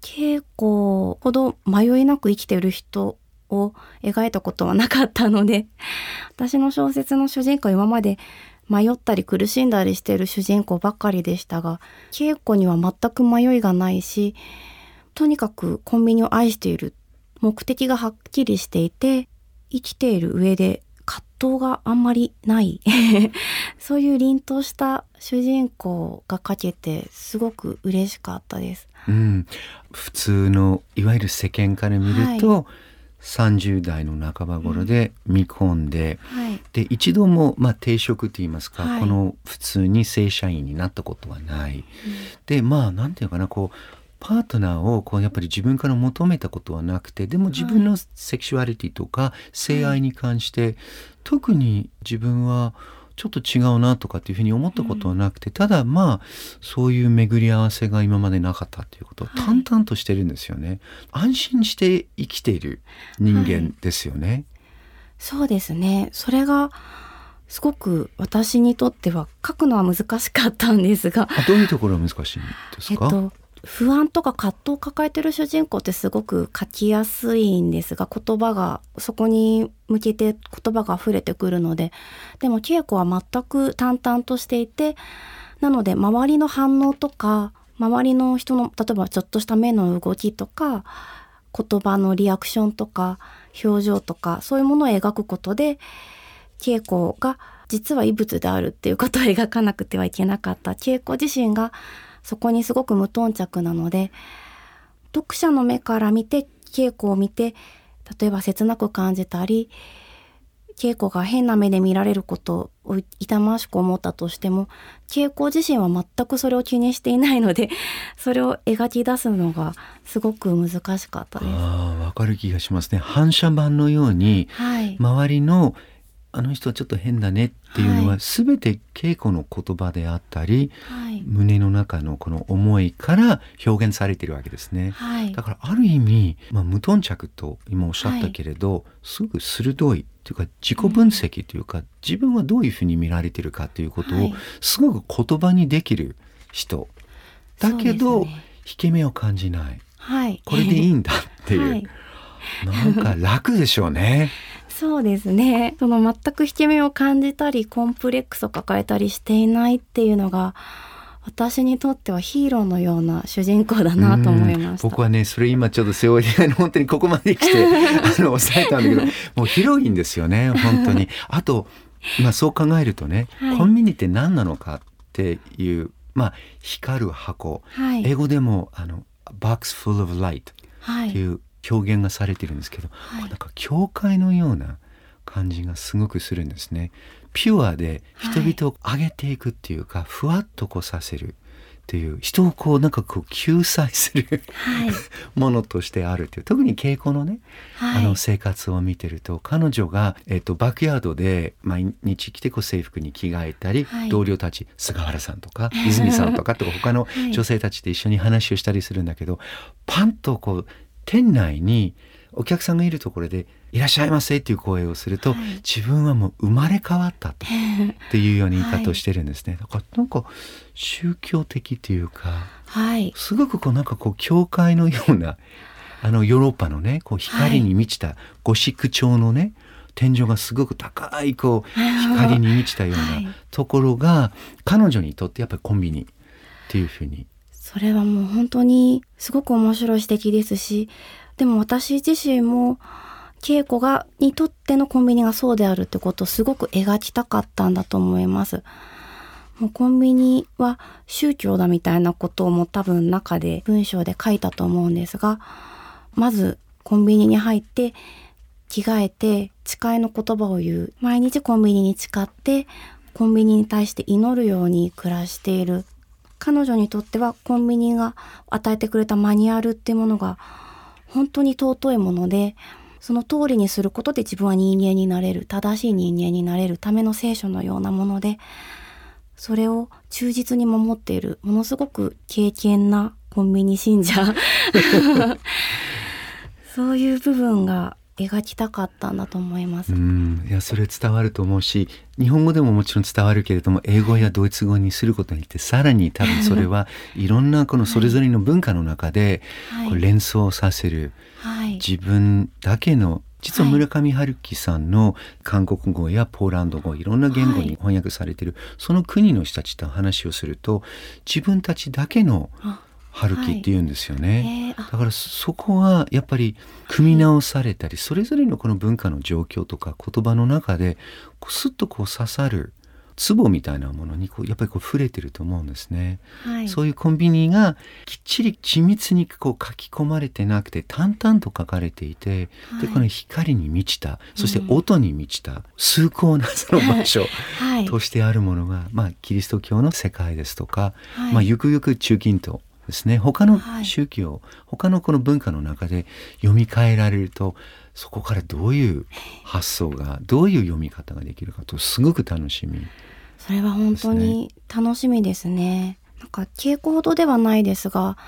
稽古ほど迷いなく生きてる人を描いたことはなかったので <laughs> 私の小説の主人公今まで迷ったり苦しんだりしてる主人公ばかりでしたが稽古には全く迷いがないしとにかくコンビニを愛している目的がはっきりしていて生きている上で葛藤があんまりない。<laughs> そういう凛とした主人公が書けてすごく嬉しかったです。うん、普通のいわゆる世間から見ると、はい。30代の半ば頃で見込ん。で、うんはい、で一度も、まあ、定職といいますか、はい、この普通に正社員になったことはない、うん、でまあなんていうかなこうパートナーをこうやっぱり自分から求めたことはなくてでも自分のセクシュアリティとか性愛に関して、はい、特に自分はちょっと違うなとかっていうふうに思ったことはなくて、ただまあそういう巡り合わせが今までなかったっていうことは淡々としてるんですよね、はい、安心して生きている人間ですよね、はい、そうですね。それがすごく私にとっては書くのは難しかったんですが。どういうところが難しいんですか、えっと、不安とか葛藤を抱えてる主人公ってすごく書きやすいんですが言葉がそこに向けて言葉が溢れてくるのででも恵子は全く淡々としていてなので周りの反応とか周りの人の例えばちょっとした目の動きとか言葉のリアクションとか表情とかそういうものを描くことで恵子が実は異物であるっていうことを描かなくてはいけなかった。恵子自身がそこにすごく無頓着なので読者の目から見て稽古を見て例えば切なく感じたり稽古が変な目で見られることを痛ましく思ったとしても稽古自身は全くそれを気にしていないので <laughs> それを描き出すのがすごく難しかったです。あわかる気がしますね反射板のように、周りのあの人はちょっと変だねっていうのは、全て稽古の言葉であったり、はい、胸の中のこの思いから表現されているわけですね、はい、だからある意味、まあ、無頓着と今おっしゃったけれど、はい、すぐ鋭いというか自己分析というか、うん、自分はどういうふうに見られてるかということをすごく言葉にできる人。だけど、ね、引け目を感じない、はい、これでいいんだっていう、<laughs> はい、なんか楽でしょうね。そうですね。その全く引け目を感じたりコンプレックスを抱えたりしていないっていうのが私にとってはヒーローのような主人公だなと思いまし僕はねそれ今ちょっとセオリーの本当にここまで来て <laughs> あの抑えたんだけどもう広いんですよね本当に。<laughs> あとまあそう考えるとね、はい、コンビニって何なのかっていうまあ光る箱、はい、英語でもあの box full of light っていう表現がされてるんですけど、はい、なんか教会のような感じがすごくするんですね。ピュアで人々を上げていくっていうか、はい、ふわっとこうさせるっていう人をこうなんかこう救済するはい、<laughs> ものとしてあるっていう特に稽古のね、はい、あの生活を見てると彼女が、えーと、バックヤードで毎日来てこう制服に着替えたり、はい、同僚たち菅原さんとか泉さんとか <laughs> とか他の女性たちと一緒に話をしたりするんだけど、パンとこう店内にお客さんがいるところで「いらっしゃいませ」っていう声をすると、はい、自分はもう生まれ変わったと <laughs> っていうような言い方をしてるんですね。はい、だからなんか宗教的というか、はい、すごくこうなんかこう教会のような <laughs> あのヨーロッパのねこう光に満ちたゴシック調のね、天井がすごく高いこう <laughs> 光に満ちたようなところが彼女にとってやっぱりコンビニっていうふうにそれはもう本当にすごく面白い指摘ですしでも私自身も稽古がにとってのコンビニがそうであるってことをすごく描きたかったんだと思います。もうコンビニは宗教だみたいなことをも多分中で文章で書いたと思うんですがまずコンビニに入って着替えて誓いの言葉を言う毎日コンビニに誓ってコンビニに対して祈るように暮らしている彼女にとってはコンビニが与えてくれたマニュアルっていうものが本当に尊いものでその通りにすることで自分は人間になれる正しい人間になれるための聖書のようなものでそれを忠実に守っているものすごく敬虔なコンビニ信者。<laughs> <laughs> そういう部分が描きたかったんだと思います。うん。いやそれ伝わると思うし日本語でももちろん伝わるけれども英語やドイツ語にすることによってさらに多分それはい。ろんなこのそれぞれの文化の中でこう連想させる、はい、自分だけの実は村上春樹さんの韓国語やポーランド語いろんな言語に翻訳されている、その国の人たちと話をすると自分たちだけの春樹って言うんですよね、はい、だからそこはやっぱり組み直されたりそれぞれのこの文化の状況とか言葉の中でスッとこう刺さるツボみたいなものにこうやっぱりこう触れてると思うんですね、はい、そういうコンビニがきっちり緻密にこう書き込まれてなくて淡々と書かれていて、はい、でこの光に満ちたそして音に満ちた、うん、崇高なその場所としてあるものが、まあ、キリスト教の世界ですとか、まあ、ゆくゆく中近東ですね。他の宗教、はい、他のこの文化の中で読み替えられるとそこからどういう発想がどういう読み方ができるかとすごく楽しみ、ね、それは本当に楽しみですね。なんか稽古ほどではないですが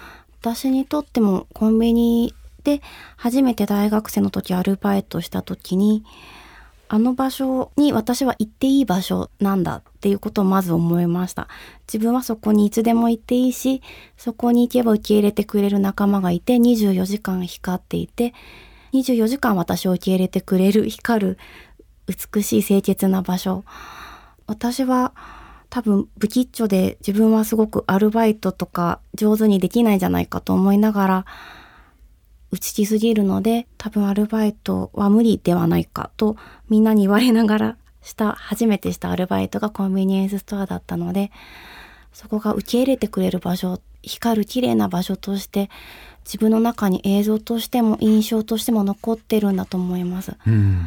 私にとってもコンビニで初めて大学生の時アルバイトした時にあの場所に私は行っていい場所なんだっていうことをまず思いました。自分はそこにいつでも行っていいし、そこに行けば受け入れてくれる仲間がいて、24時間光っていて、24時間私を受け入れてくれる光る美しい清潔な場所。私は多分不吉祥で自分はすごくアルバイトとか上手にできないんじゃないかと思いながら打ちきすぎるので多分アルバイトは無理ではないかとみんなに言われながらした初めてしたアルバイトがコンビニエンスストアだったのでそこが受け入れてくれる場所光る綺麗な場所として自分の中に映像としても印象としても残ってるんだと思います。うん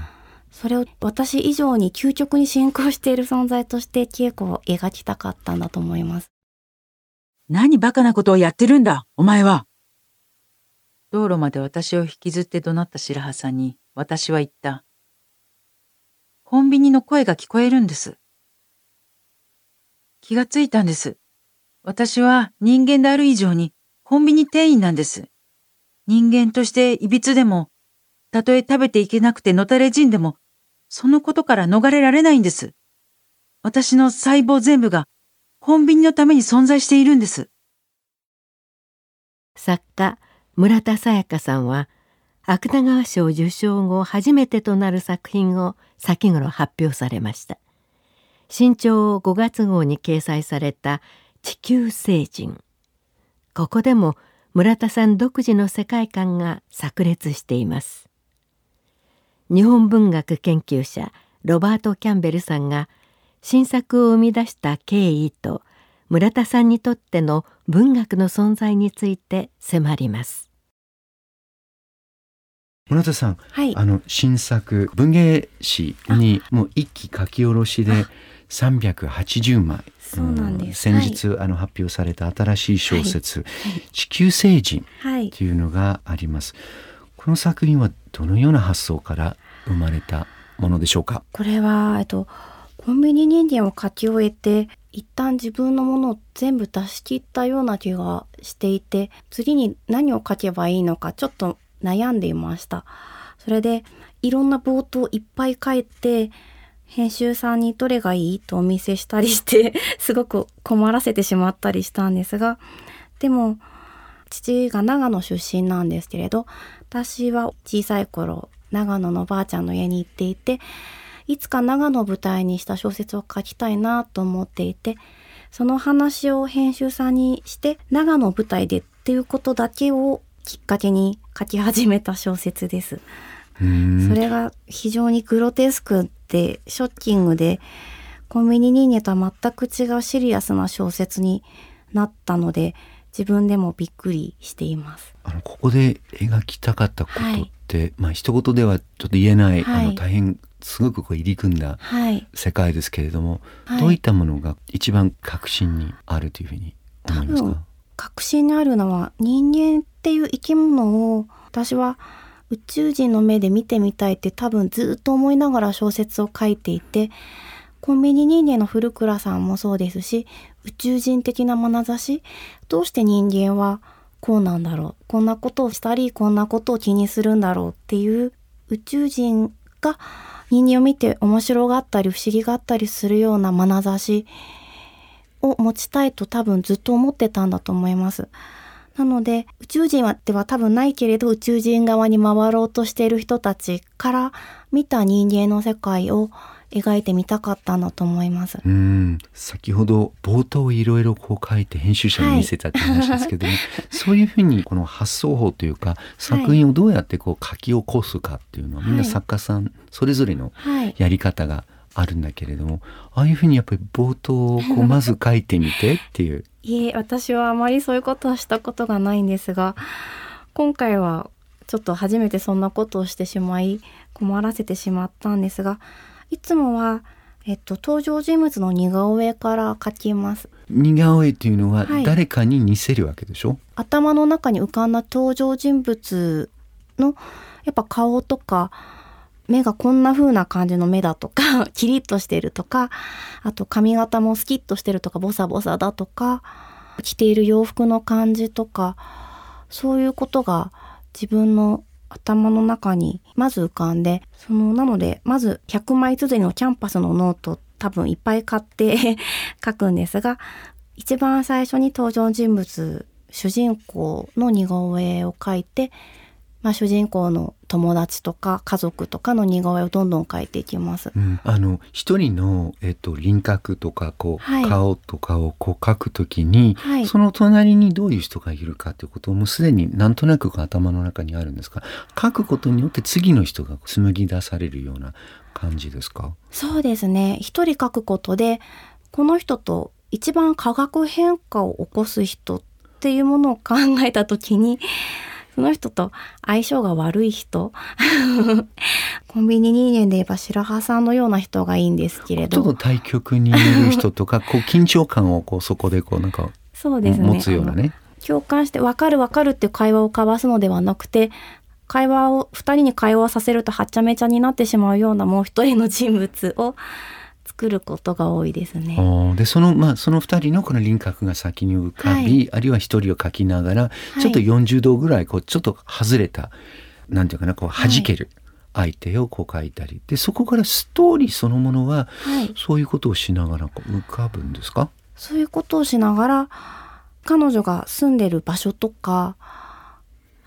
それを私以上に究極に進行している存在として稽古を描きたかったんだと思います。何バカなことをやってるんだ、お前は。道路まで私を引きずって怒鳴った白羽さんに私は言った。コンビニの声が聞こえるんです。気がついたんです。私は人間である以上にコンビニ店員なんです。人間として歪でも、たとえ食べていけなくてのたれ死んでも、そのことから逃れられないんです。私の細胞全部がコンビニのために存在しているんです。作家村田沙耶香さんは芥川賞受賞後初めてとなる作品を先頃発表されました。新潮5月号に掲載された「地球星人」ここでも村田さん独自の世界観が炸裂しています。日本文学研究者ロバート・キャンベルさんが新作を生み出した経緯と村田さんにとっての文学の存在について迫ります。村田さん、はい、あの新作文芸誌にもう一期書き下ろしで380枚そうなんです、先日、はい、あの発表された新しい小説「はい、地球星人」とい。うのがあります、この作品はどのような発想から生まれたものでしょうか？これは、えっと、コンビニ人間を書き終えて一旦自分のものを全部出し切ったような気がしていて次に何を書けばいいのかちょっと悩んでいました。それでいろんな冒頭いっぱい書いて編集さんにどれがいいとお見せしたりして <laughs> すごく困らせてしまったりしたんですがでも父が長野出身なんですけれど私は小さい頃長野のばあちゃんの家に行っていていつか長野を舞台にした小説を書きたいなと思っていてその話を編集さんにして長野舞台でっていうことだけをきっかけに書き始めた小説です。それが非常にグロテスクでショッキングでコンビニ人間とは全く違うシリアスな小説になったので自分でもびっくりしています。あのここで描きたかったことって、はい、まあ一言ではちょっと言えない、はい、あの大変すごくこう入り組んだ世界ですけれども、はい、どういったものが一番核心にあるというふうに思いますか？核心にあるのは人間っていう生き物を私は宇宙人の目で見てみたいって多分ずっと思いながら小説を書いていてコンビニ人間の古倉さんもそうですし宇宙人的な眼差しどうして人間はこうなんだろうこんなことをしたりこんなことを気にするんだろうっていう宇宙人が人間を見て面白がったり不思議があったりするような眼差しを持ちたいと多分ずっと思ってたんだと思います。なので宇宙人はでは多分ないけれど宇宙人側に回ろうとしている人たちから見た人間の世界を描いてみたかったんだと思います。うん先ほど冒頭いろいろこう書いて編集者に見せたって話ですけども、はい、<laughs> そういうふうにこの発想法というか作品をどうやってこう書き起こすかっていうのは、はい、みんな作家さんそれぞれのやり方があるんだけれども、ああいうふうにやっぱり冒頭をこうまず書いてみてっていう。<laughs> いえ私はあまりそういうことはしたことがないんですが今回はちょっと初めてそんなことをしてしまい困らせてしまったんですがいつもはえっと、登場人物の似顔絵から描きます。似顔絵っていうのは誰かに似せるわけでしょ、はい、頭の中に浮かんだ登場人物のやっぱ顔とか目がこんな風な感じの目だとか <laughs> キリッとしてるとかあと髪型もスキッとしてるとかボサボサだとか着ている洋服の感じとかそういうことが自分の頭の中にまず浮かんでそのなのでまず100枚綴りのキャンパスのノート多分いっぱい買って <laughs> 書くんですが一番最初に登場人物主人公の似顔絵を描いてまあ、主人公の友達とか家族とかの似顔絵をどんどん描いていきます。うん、あの一人のえっと輪郭とかこう、はい、顔とかをこう描くときに、はい、その隣にどういう人がいるかということをもうすでになんとなく頭の中にあるんですか？描くことによって次の人が紡ぎ出されるような感じですか？そうですね。一人描くことでこの人と一番化学変化を起こす人っていうものを考えたときにその人と相性が悪い人。<laughs> コンビニ人間で言えば白羽さんのような人がいいんですけれど。ちょっと対局にいる人とか <laughs> こう緊張感をこうそこでこうなんかそうです、ね、持つようなね。共感して分かる分かるって会話を交わすのではなくて会話を2人に会話させるとはっちゃめちゃになってしまうようなもう一人の人物を作ることが多いですね。でそのまあその2人のこの輪郭が先に浮かび、はい、あるいは1人を描きながら、ちょっと40度ぐらいこうちょっと外れたなんていうかなこう弾ける。相手をこう描いたり。でそこからストーリーそのものは、そういうことをしながら浮かぶんですか？そういうことをしながら彼女が住んでる場所とか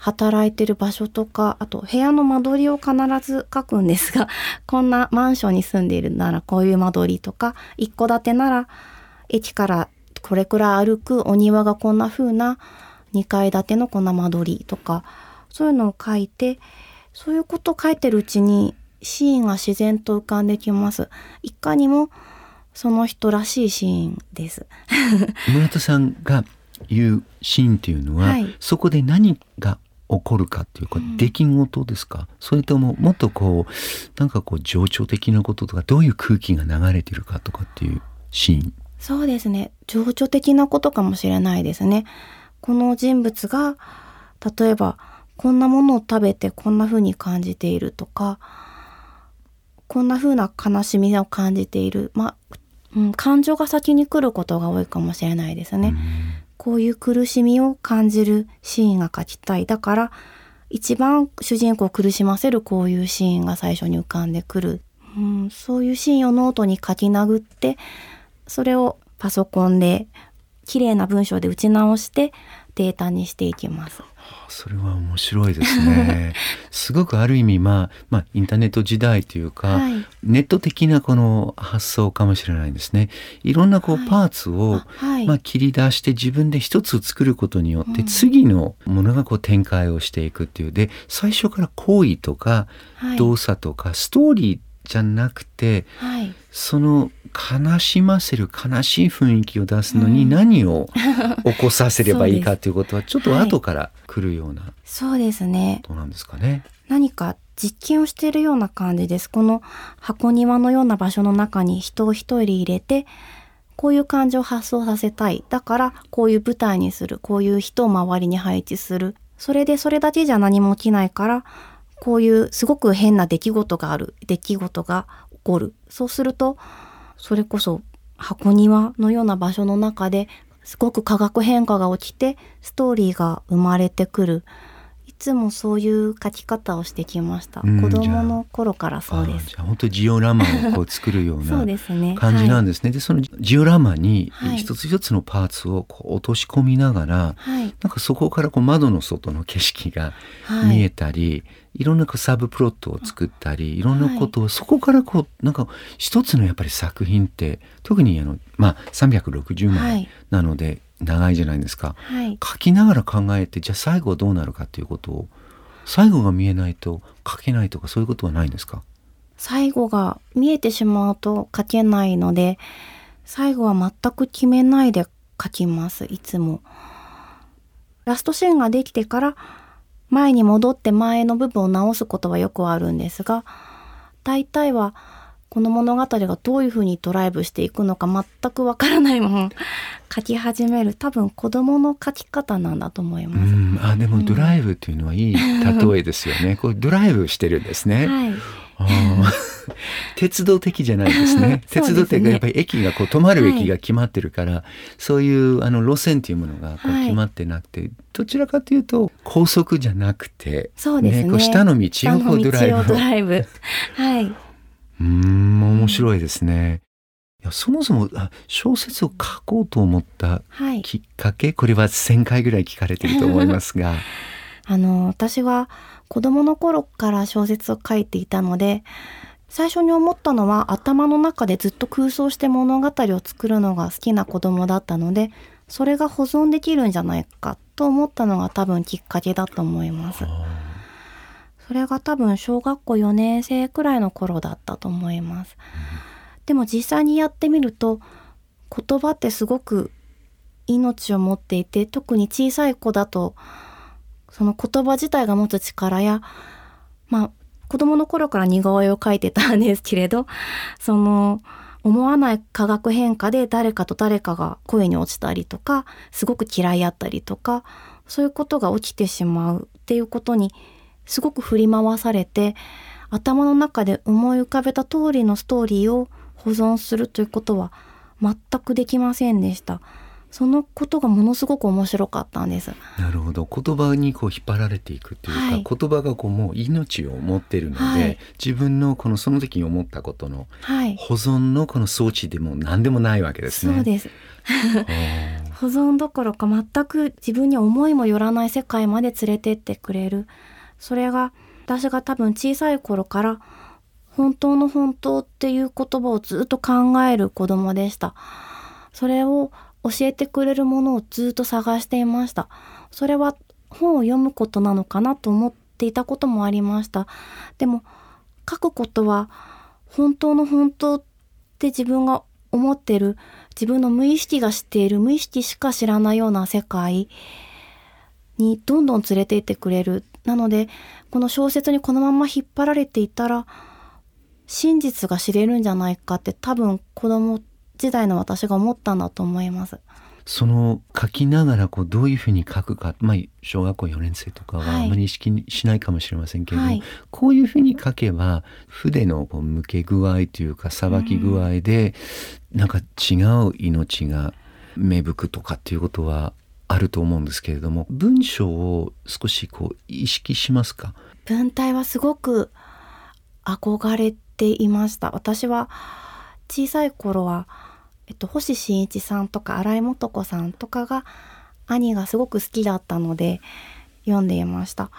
働いてる場所とかあと部屋の間取りを必ず書くんですが <laughs> こんなマンションに住んでいるならこういう間取りとか一戸建てなら駅からこれくらい歩くお庭がこんな風な2階建てのこんな間取りとかそういうのを書いてそういうことを書いてるうちにシーンが自然と浮かんできます。いかにもその人らしいシーンです。<laughs> 村田さんが言うシーンっていうのは、はい、そこで何が起こるかっていうか、出来事ですか、うん、それとももっとこうなんかこう情緒的なこととかどういう空気が流れてるかとかっていうシーン。そうですね。情緒的なことかもしれないですね。この人物が例えばこんなものを食べてこんな風に感じているとかこんな風な悲しみを感じている。まあ、うん、感情が先に来ることが多いかもしれないですね。こういう苦しみを感じるシーンが描きたい。だから、一番主人公を苦しませるこういうシーンが最初に浮かんでくる。うん、そういうシーンをノートに書き殴って、それをパソコンで綺麗な文章で打ち直してデータにしていきます。それは面白いですね。<laughs> すごくある意味、まあ、まあ、インターネット時代というか、はい、ネット的なこの発想かもしれないですね。いろんなこうパーツを、はい、まあ、切り出して自分で一つ作ることによって、次のものがこう展開をしていくっていう。で、最初から行為とか、動作とか、ストーリーじゃなくて、はい、その悲しませる悲しい雰囲気を出すのに何を <laughs> 起こさせればいいかということはちょっと後から来るような、はい、そうですね。どうなんですかね。何か実験をしているような感じです。この箱庭のような場所の中に人を一人入れてこういう感情を発想させたい。だからこういう舞台にする。こういう人を周りに配置する。それでそれだけじゃ何も起きないからこういうすごく変な出来事がある。出来事が起こる。そうするとそれこそ箱庭のような場所の中ですごく化学変化が起きてストーリーが生まれてくる。つもそういう書き方をしてきました、うん、子供の頃からそうです。じゃあ本当ジオラマをこう作るような感じなんですね。はい、でそのジオラマに一つ一つのパーツをこう落とし込みながら、はい、なんかそこからこう窓の外の景色が見えたり、はいいろんなこうサブプロットを作ったりい。ろんなことを、はい、そこからこうなんか一つのやっぱり作品って特にあの、まあ、360枚なので、長いじゃないですか、はい、書きながら考えてじゃあ最後はどうなるかっていうことを最後が見えないと書けないとかそういうことはないんですか？最後が見えてしまうと書けないので最後は全く決めないで書きますいつも。ラストシーンができてから前に戻って前の部分を直すことはよくあるんですが大体はここの物語がどういうふうにドライブしていくのか全くわからないまま <laughs> 書き始める多分子供の書き方なんだと思います。あでもドライブっていうのはいい例えですよね。こうドライブしてるんですね。はい鉄道的じゃないですね。<laughs> 鉄道ってやっぱり駅がこう止まる駅が決まってるから、はい、そういうあの路線っていうものがこう決まってなくて、はい、どちらかというと高速じゃなくて、そうですね。ね下の道をこうドライブ。ドライブ。<laughs> はい。うん面白いですね。いやそもそも小説を書こうと思ったきっかけ、はい、これは1,000回ぐらい聞かれてると思いますが <laughs> あの私は子供の頃から小説を書いていたので最初に思ったのは頭の中でずっと空想して物語を作るのが好きな子供だったのでそれが保存できるんじゃないかと思ったのが多分きっかけだと思います。それが多分小学校4年生くらいの頃だったと思います。でも実際にやってみると言葉ってすごく命を持っていて特に小さい子だとその言葉自体が持つ力やまあ子供の頃から似顔絵を描いてたんですけれど <laughs> その思わない化学変化で誰かと誰かが恋に落ちたりとかすごく嫌いやったりとかそういうことが起きてしまうっていうことにすごく振り回されて頭の中で思い浮かべた通りのストーリーを保存するということは全くできませんでした。そのことがものすごく面白かったんです。なるほど。言葉にこう引っ張られていくというか、はい、言葉がこうもう命を持っているので、はい、自分のこのその時に思ったことの保存のこの装置でも何でもないわけですね。そうです。<laughs> 保存どころか全く自分に思いもよらない世界まで連れてってくれる。それが私が多分小さい頃から本当の本当っていう言葉をずっと考える子供でした。それを教えてくれるものをずっと探していました。それは本を読むことなのかなと思っていたこともありました。でも書くことは本当の本当って自分が思ってる自分の無意識が知っている無意識しか知らないような世界にどんどん連れて行ってくれる。なのでこの小説にこのまま引っ張られていたら真実が知れるんじゃないかって多分子供時代の私が思ったんだと思います。その書きながらこうどういうふうに書くか、まあ、小学校4年生とかはあまり意識しないかもしれませんけれども、はい、こういうふうに書けば筆のこう向け具合というかさばき具合で、うん、なんか違う命が芽吹くとかっていうことはあると思うんですけれども文章を少しこう意識しますか？文体はすごく憧れていました。私は小さい頃はえっと、星新一さんとか新井素子さんとかが兄がすごく好きだったので読んでいました。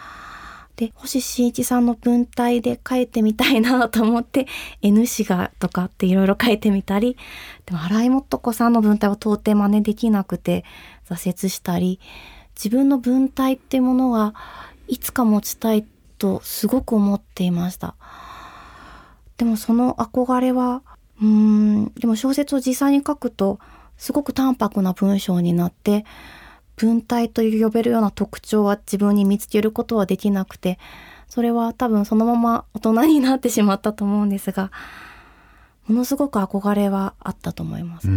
で星新一さんの文体で書いてみたいなと思って <laughs> N 氏がとかっていろいろ書いてみたりでも新井素子さんの文体は到底真似できなくて挫折したり自分の文体ってものはいつか持ちたいとすごく思っていました。でもその憧れはうんでも小説を実際に書くとすごく淡白な文章になって文体と呼べるような特徴は自分に見つけることはできなくてそれは多分そのまま大人になってしまったと思うんですがものすごく憧れはあったと思います。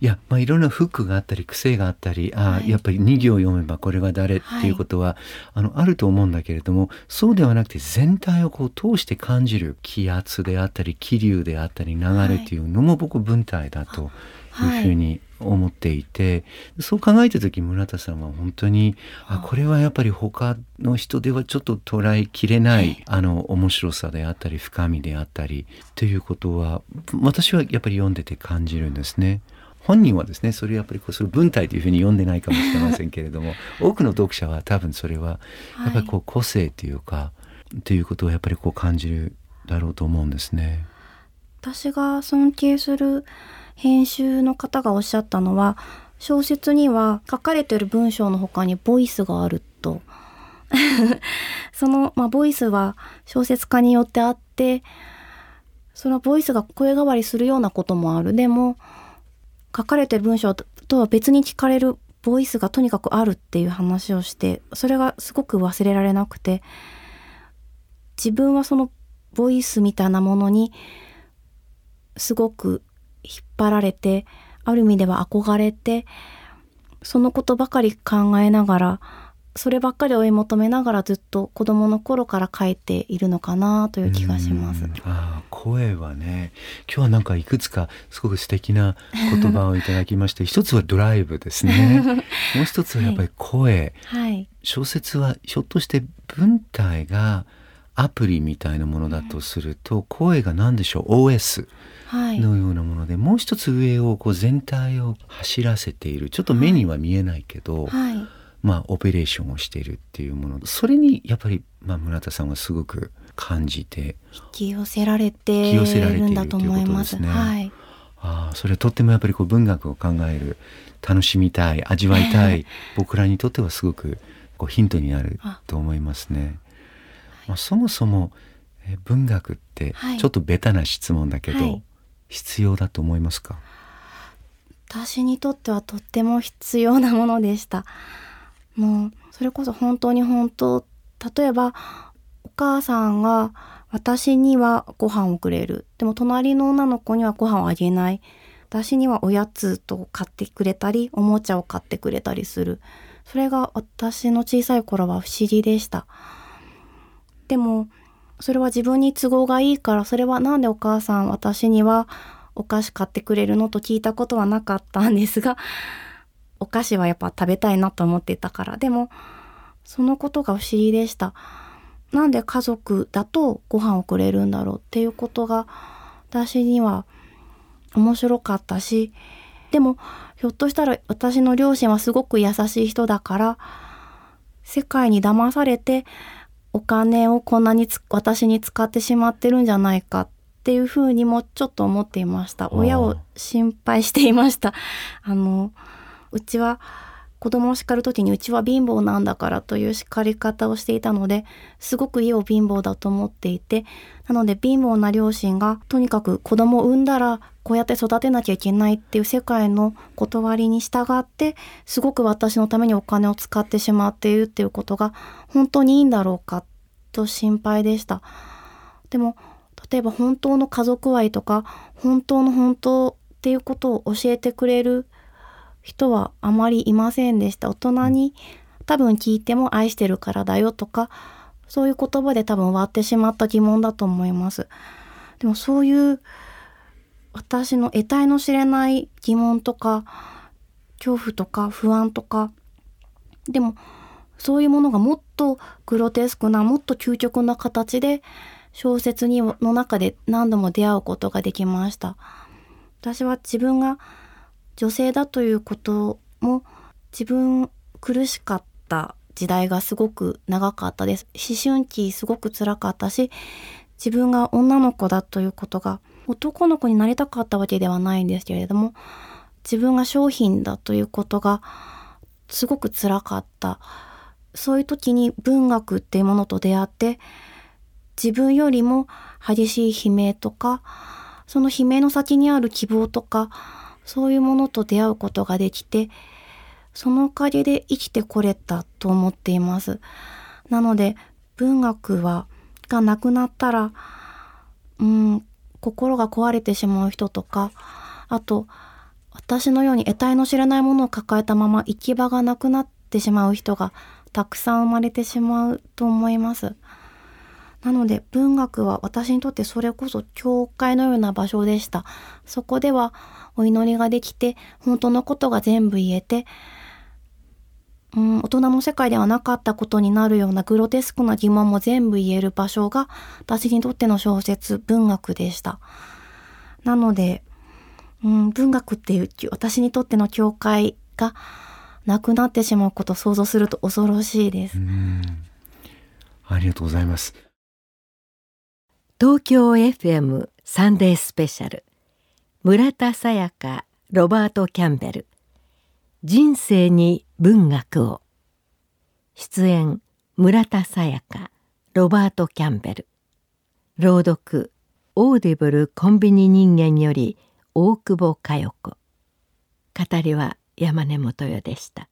いや、まあ、いろんなフックがあったり癖があったりあ、はい、やっぱり2行読めばこれは誰っていうことは、はい、あのあると思うんだけれどもそうではなくて全体をこう通して感じる気圧であったり気流であったり流れっていうのも僕文体だとい。うふうに思っていて、はい、そう考えた時村田さんは本当にあこれはやっぱり他の人ではちょっと捉えきれない、あの面白さであったり深みであったりということは私はやっぱり読んでて感じるんですね。本人はですねそれやっぱりこうそれ文体というふうに読んでないかもしれませんけれども多くの読者は多分それはやっぱりこう個性というか、はい、うことをやっぱりこう感じるだろうと思うんですね。私が尊敬する編集の方がおっしゃったのは小説には書かれている文章の他にボイスがあると。<laughs> その、まあ、ボイスは小説家によってあってそのボイスが声変わりするようなこともある。でも書かれてる文章とは別に聞かれるボイスがとにかくあるっていう話をしてそれがすごく忘れられなくて自分はそのボイスみたいなものにすごく引っ張られてある意味では憧れてそのことばかり考えながらそればっかり追い求めながらずっと子供の頃から書いているのかなという気がします。あ声はね。今日はなんかいくつかすごく素敵な言葉をいただきまして一つはドライブですね。<laughs> もう一つはやっぱり声、はい、小説はひょっとして文体がアプリみたいなものだとすると、声が何でしょう？OS のようなもので、はい、もう一つ上をこう全体を走らせている。ちょっと目には見えないけど、はいまあ、オペレーションをしているっていうもの。それにやっぱり、まあ、村田さんはすごく感じて。引き寄せられているんだと思います。ね、はい、あそれはとってもやっぱりこう文学を考える楽しみたい味わいたい僕らにとってはすごくこうヒントになると思いますね。まあ、そもそも文学ってちょっとベタな質問だけど、はい、必要だと思いますか？私にとってはとっても必要なものでした。もうそれこそ本当に本当例えばお母さんが私にはご飯をくれる。でも隣の女の子にはご飯をあげない。私にはおやつと買ってくれたりおもちゃを買ってくれたりする。それが私の小さい頃は不思議でした。でもそれは自分に都合がいいからそれは何でお母さん私にはお菓子買ってくれるのと聞いたことはなかったんですがお菓子はやっぱ食べたいなと思っていたから。でもそのことが不思議でした。なんで家族だとご飯をくれるんだろうっていうことが私には面白かったしでもひょっとしたら私の両親はすごく優しい人だから世界に騙されてお金をこんなに私に使ってしまってるんじゃないかっていうふうにもちょっと思っていました。親を心配していました。あのうちは子供を叱る時にうちは貧乏なんだからという叱り方をしていたのですごく家を貧乏だと思っていてなので貧乏な両親がとにかく子供を産んだらこうやって育てなきゃいけないっていう世界の断りに従ってすごく私のためにお金を使ってしまっているっていうことが本当にいいんだろうかと心配でした。でも例えば本当の家族愛とか本当の本当っていうことを教えてくれる人はあまりいませんでした。大人に多分聞いても愛してるからだよとか、そういう言葉で多分終わってしまった疑問だと思います。でもそういう私の得体の知れない疑問とか、恐怖とか不安とか、でもそういうものがもっとグロテスクな、もっと究極な形で小説にの中で何度も出会うことができました。私は自分が女性だということも自分苦しかった時代がすごく長かったです。思春期すごく辛かったし、自分が女の子だということが男の子になりたかったわけではないんですけれども、自分が商品だということがすごく辛かった。そういう時に文学っていうものと出会って、自分よりも激しい悲鳴とか、その悲鳴の先にある希望とか、そういうものと出会うことができて、そのおかげで生きてこれたと思っています。なので、文学は、がなくなったら、うん、心が壊れてしまう人とか、あと、私のように得体の知らないものを抱えたまま行き場がなくなってしまう人がたくさん生まれてしまうと思います。なので文学は私にとってそれこそ教会のような場所でした。そこではお祈りができて、本当のことが全部言えて、うん、大人の世界ではなかったことになるようなグロテスクな疑問も全部言える場所が私にとっての小説文学でした。なので、うん、文学っていう私にとっての教会がなくなってしまうことを想像すると恐ろしいです。ありがとうございます。東京 FM サンデースペシャル村田沙耶香ロバート・キャンベル。人生に文学を。出演村田沙耶香ロバート・キャンベル。朗読オーディブルコンビニ人間より大久保佳代子。語りは山根元代でした。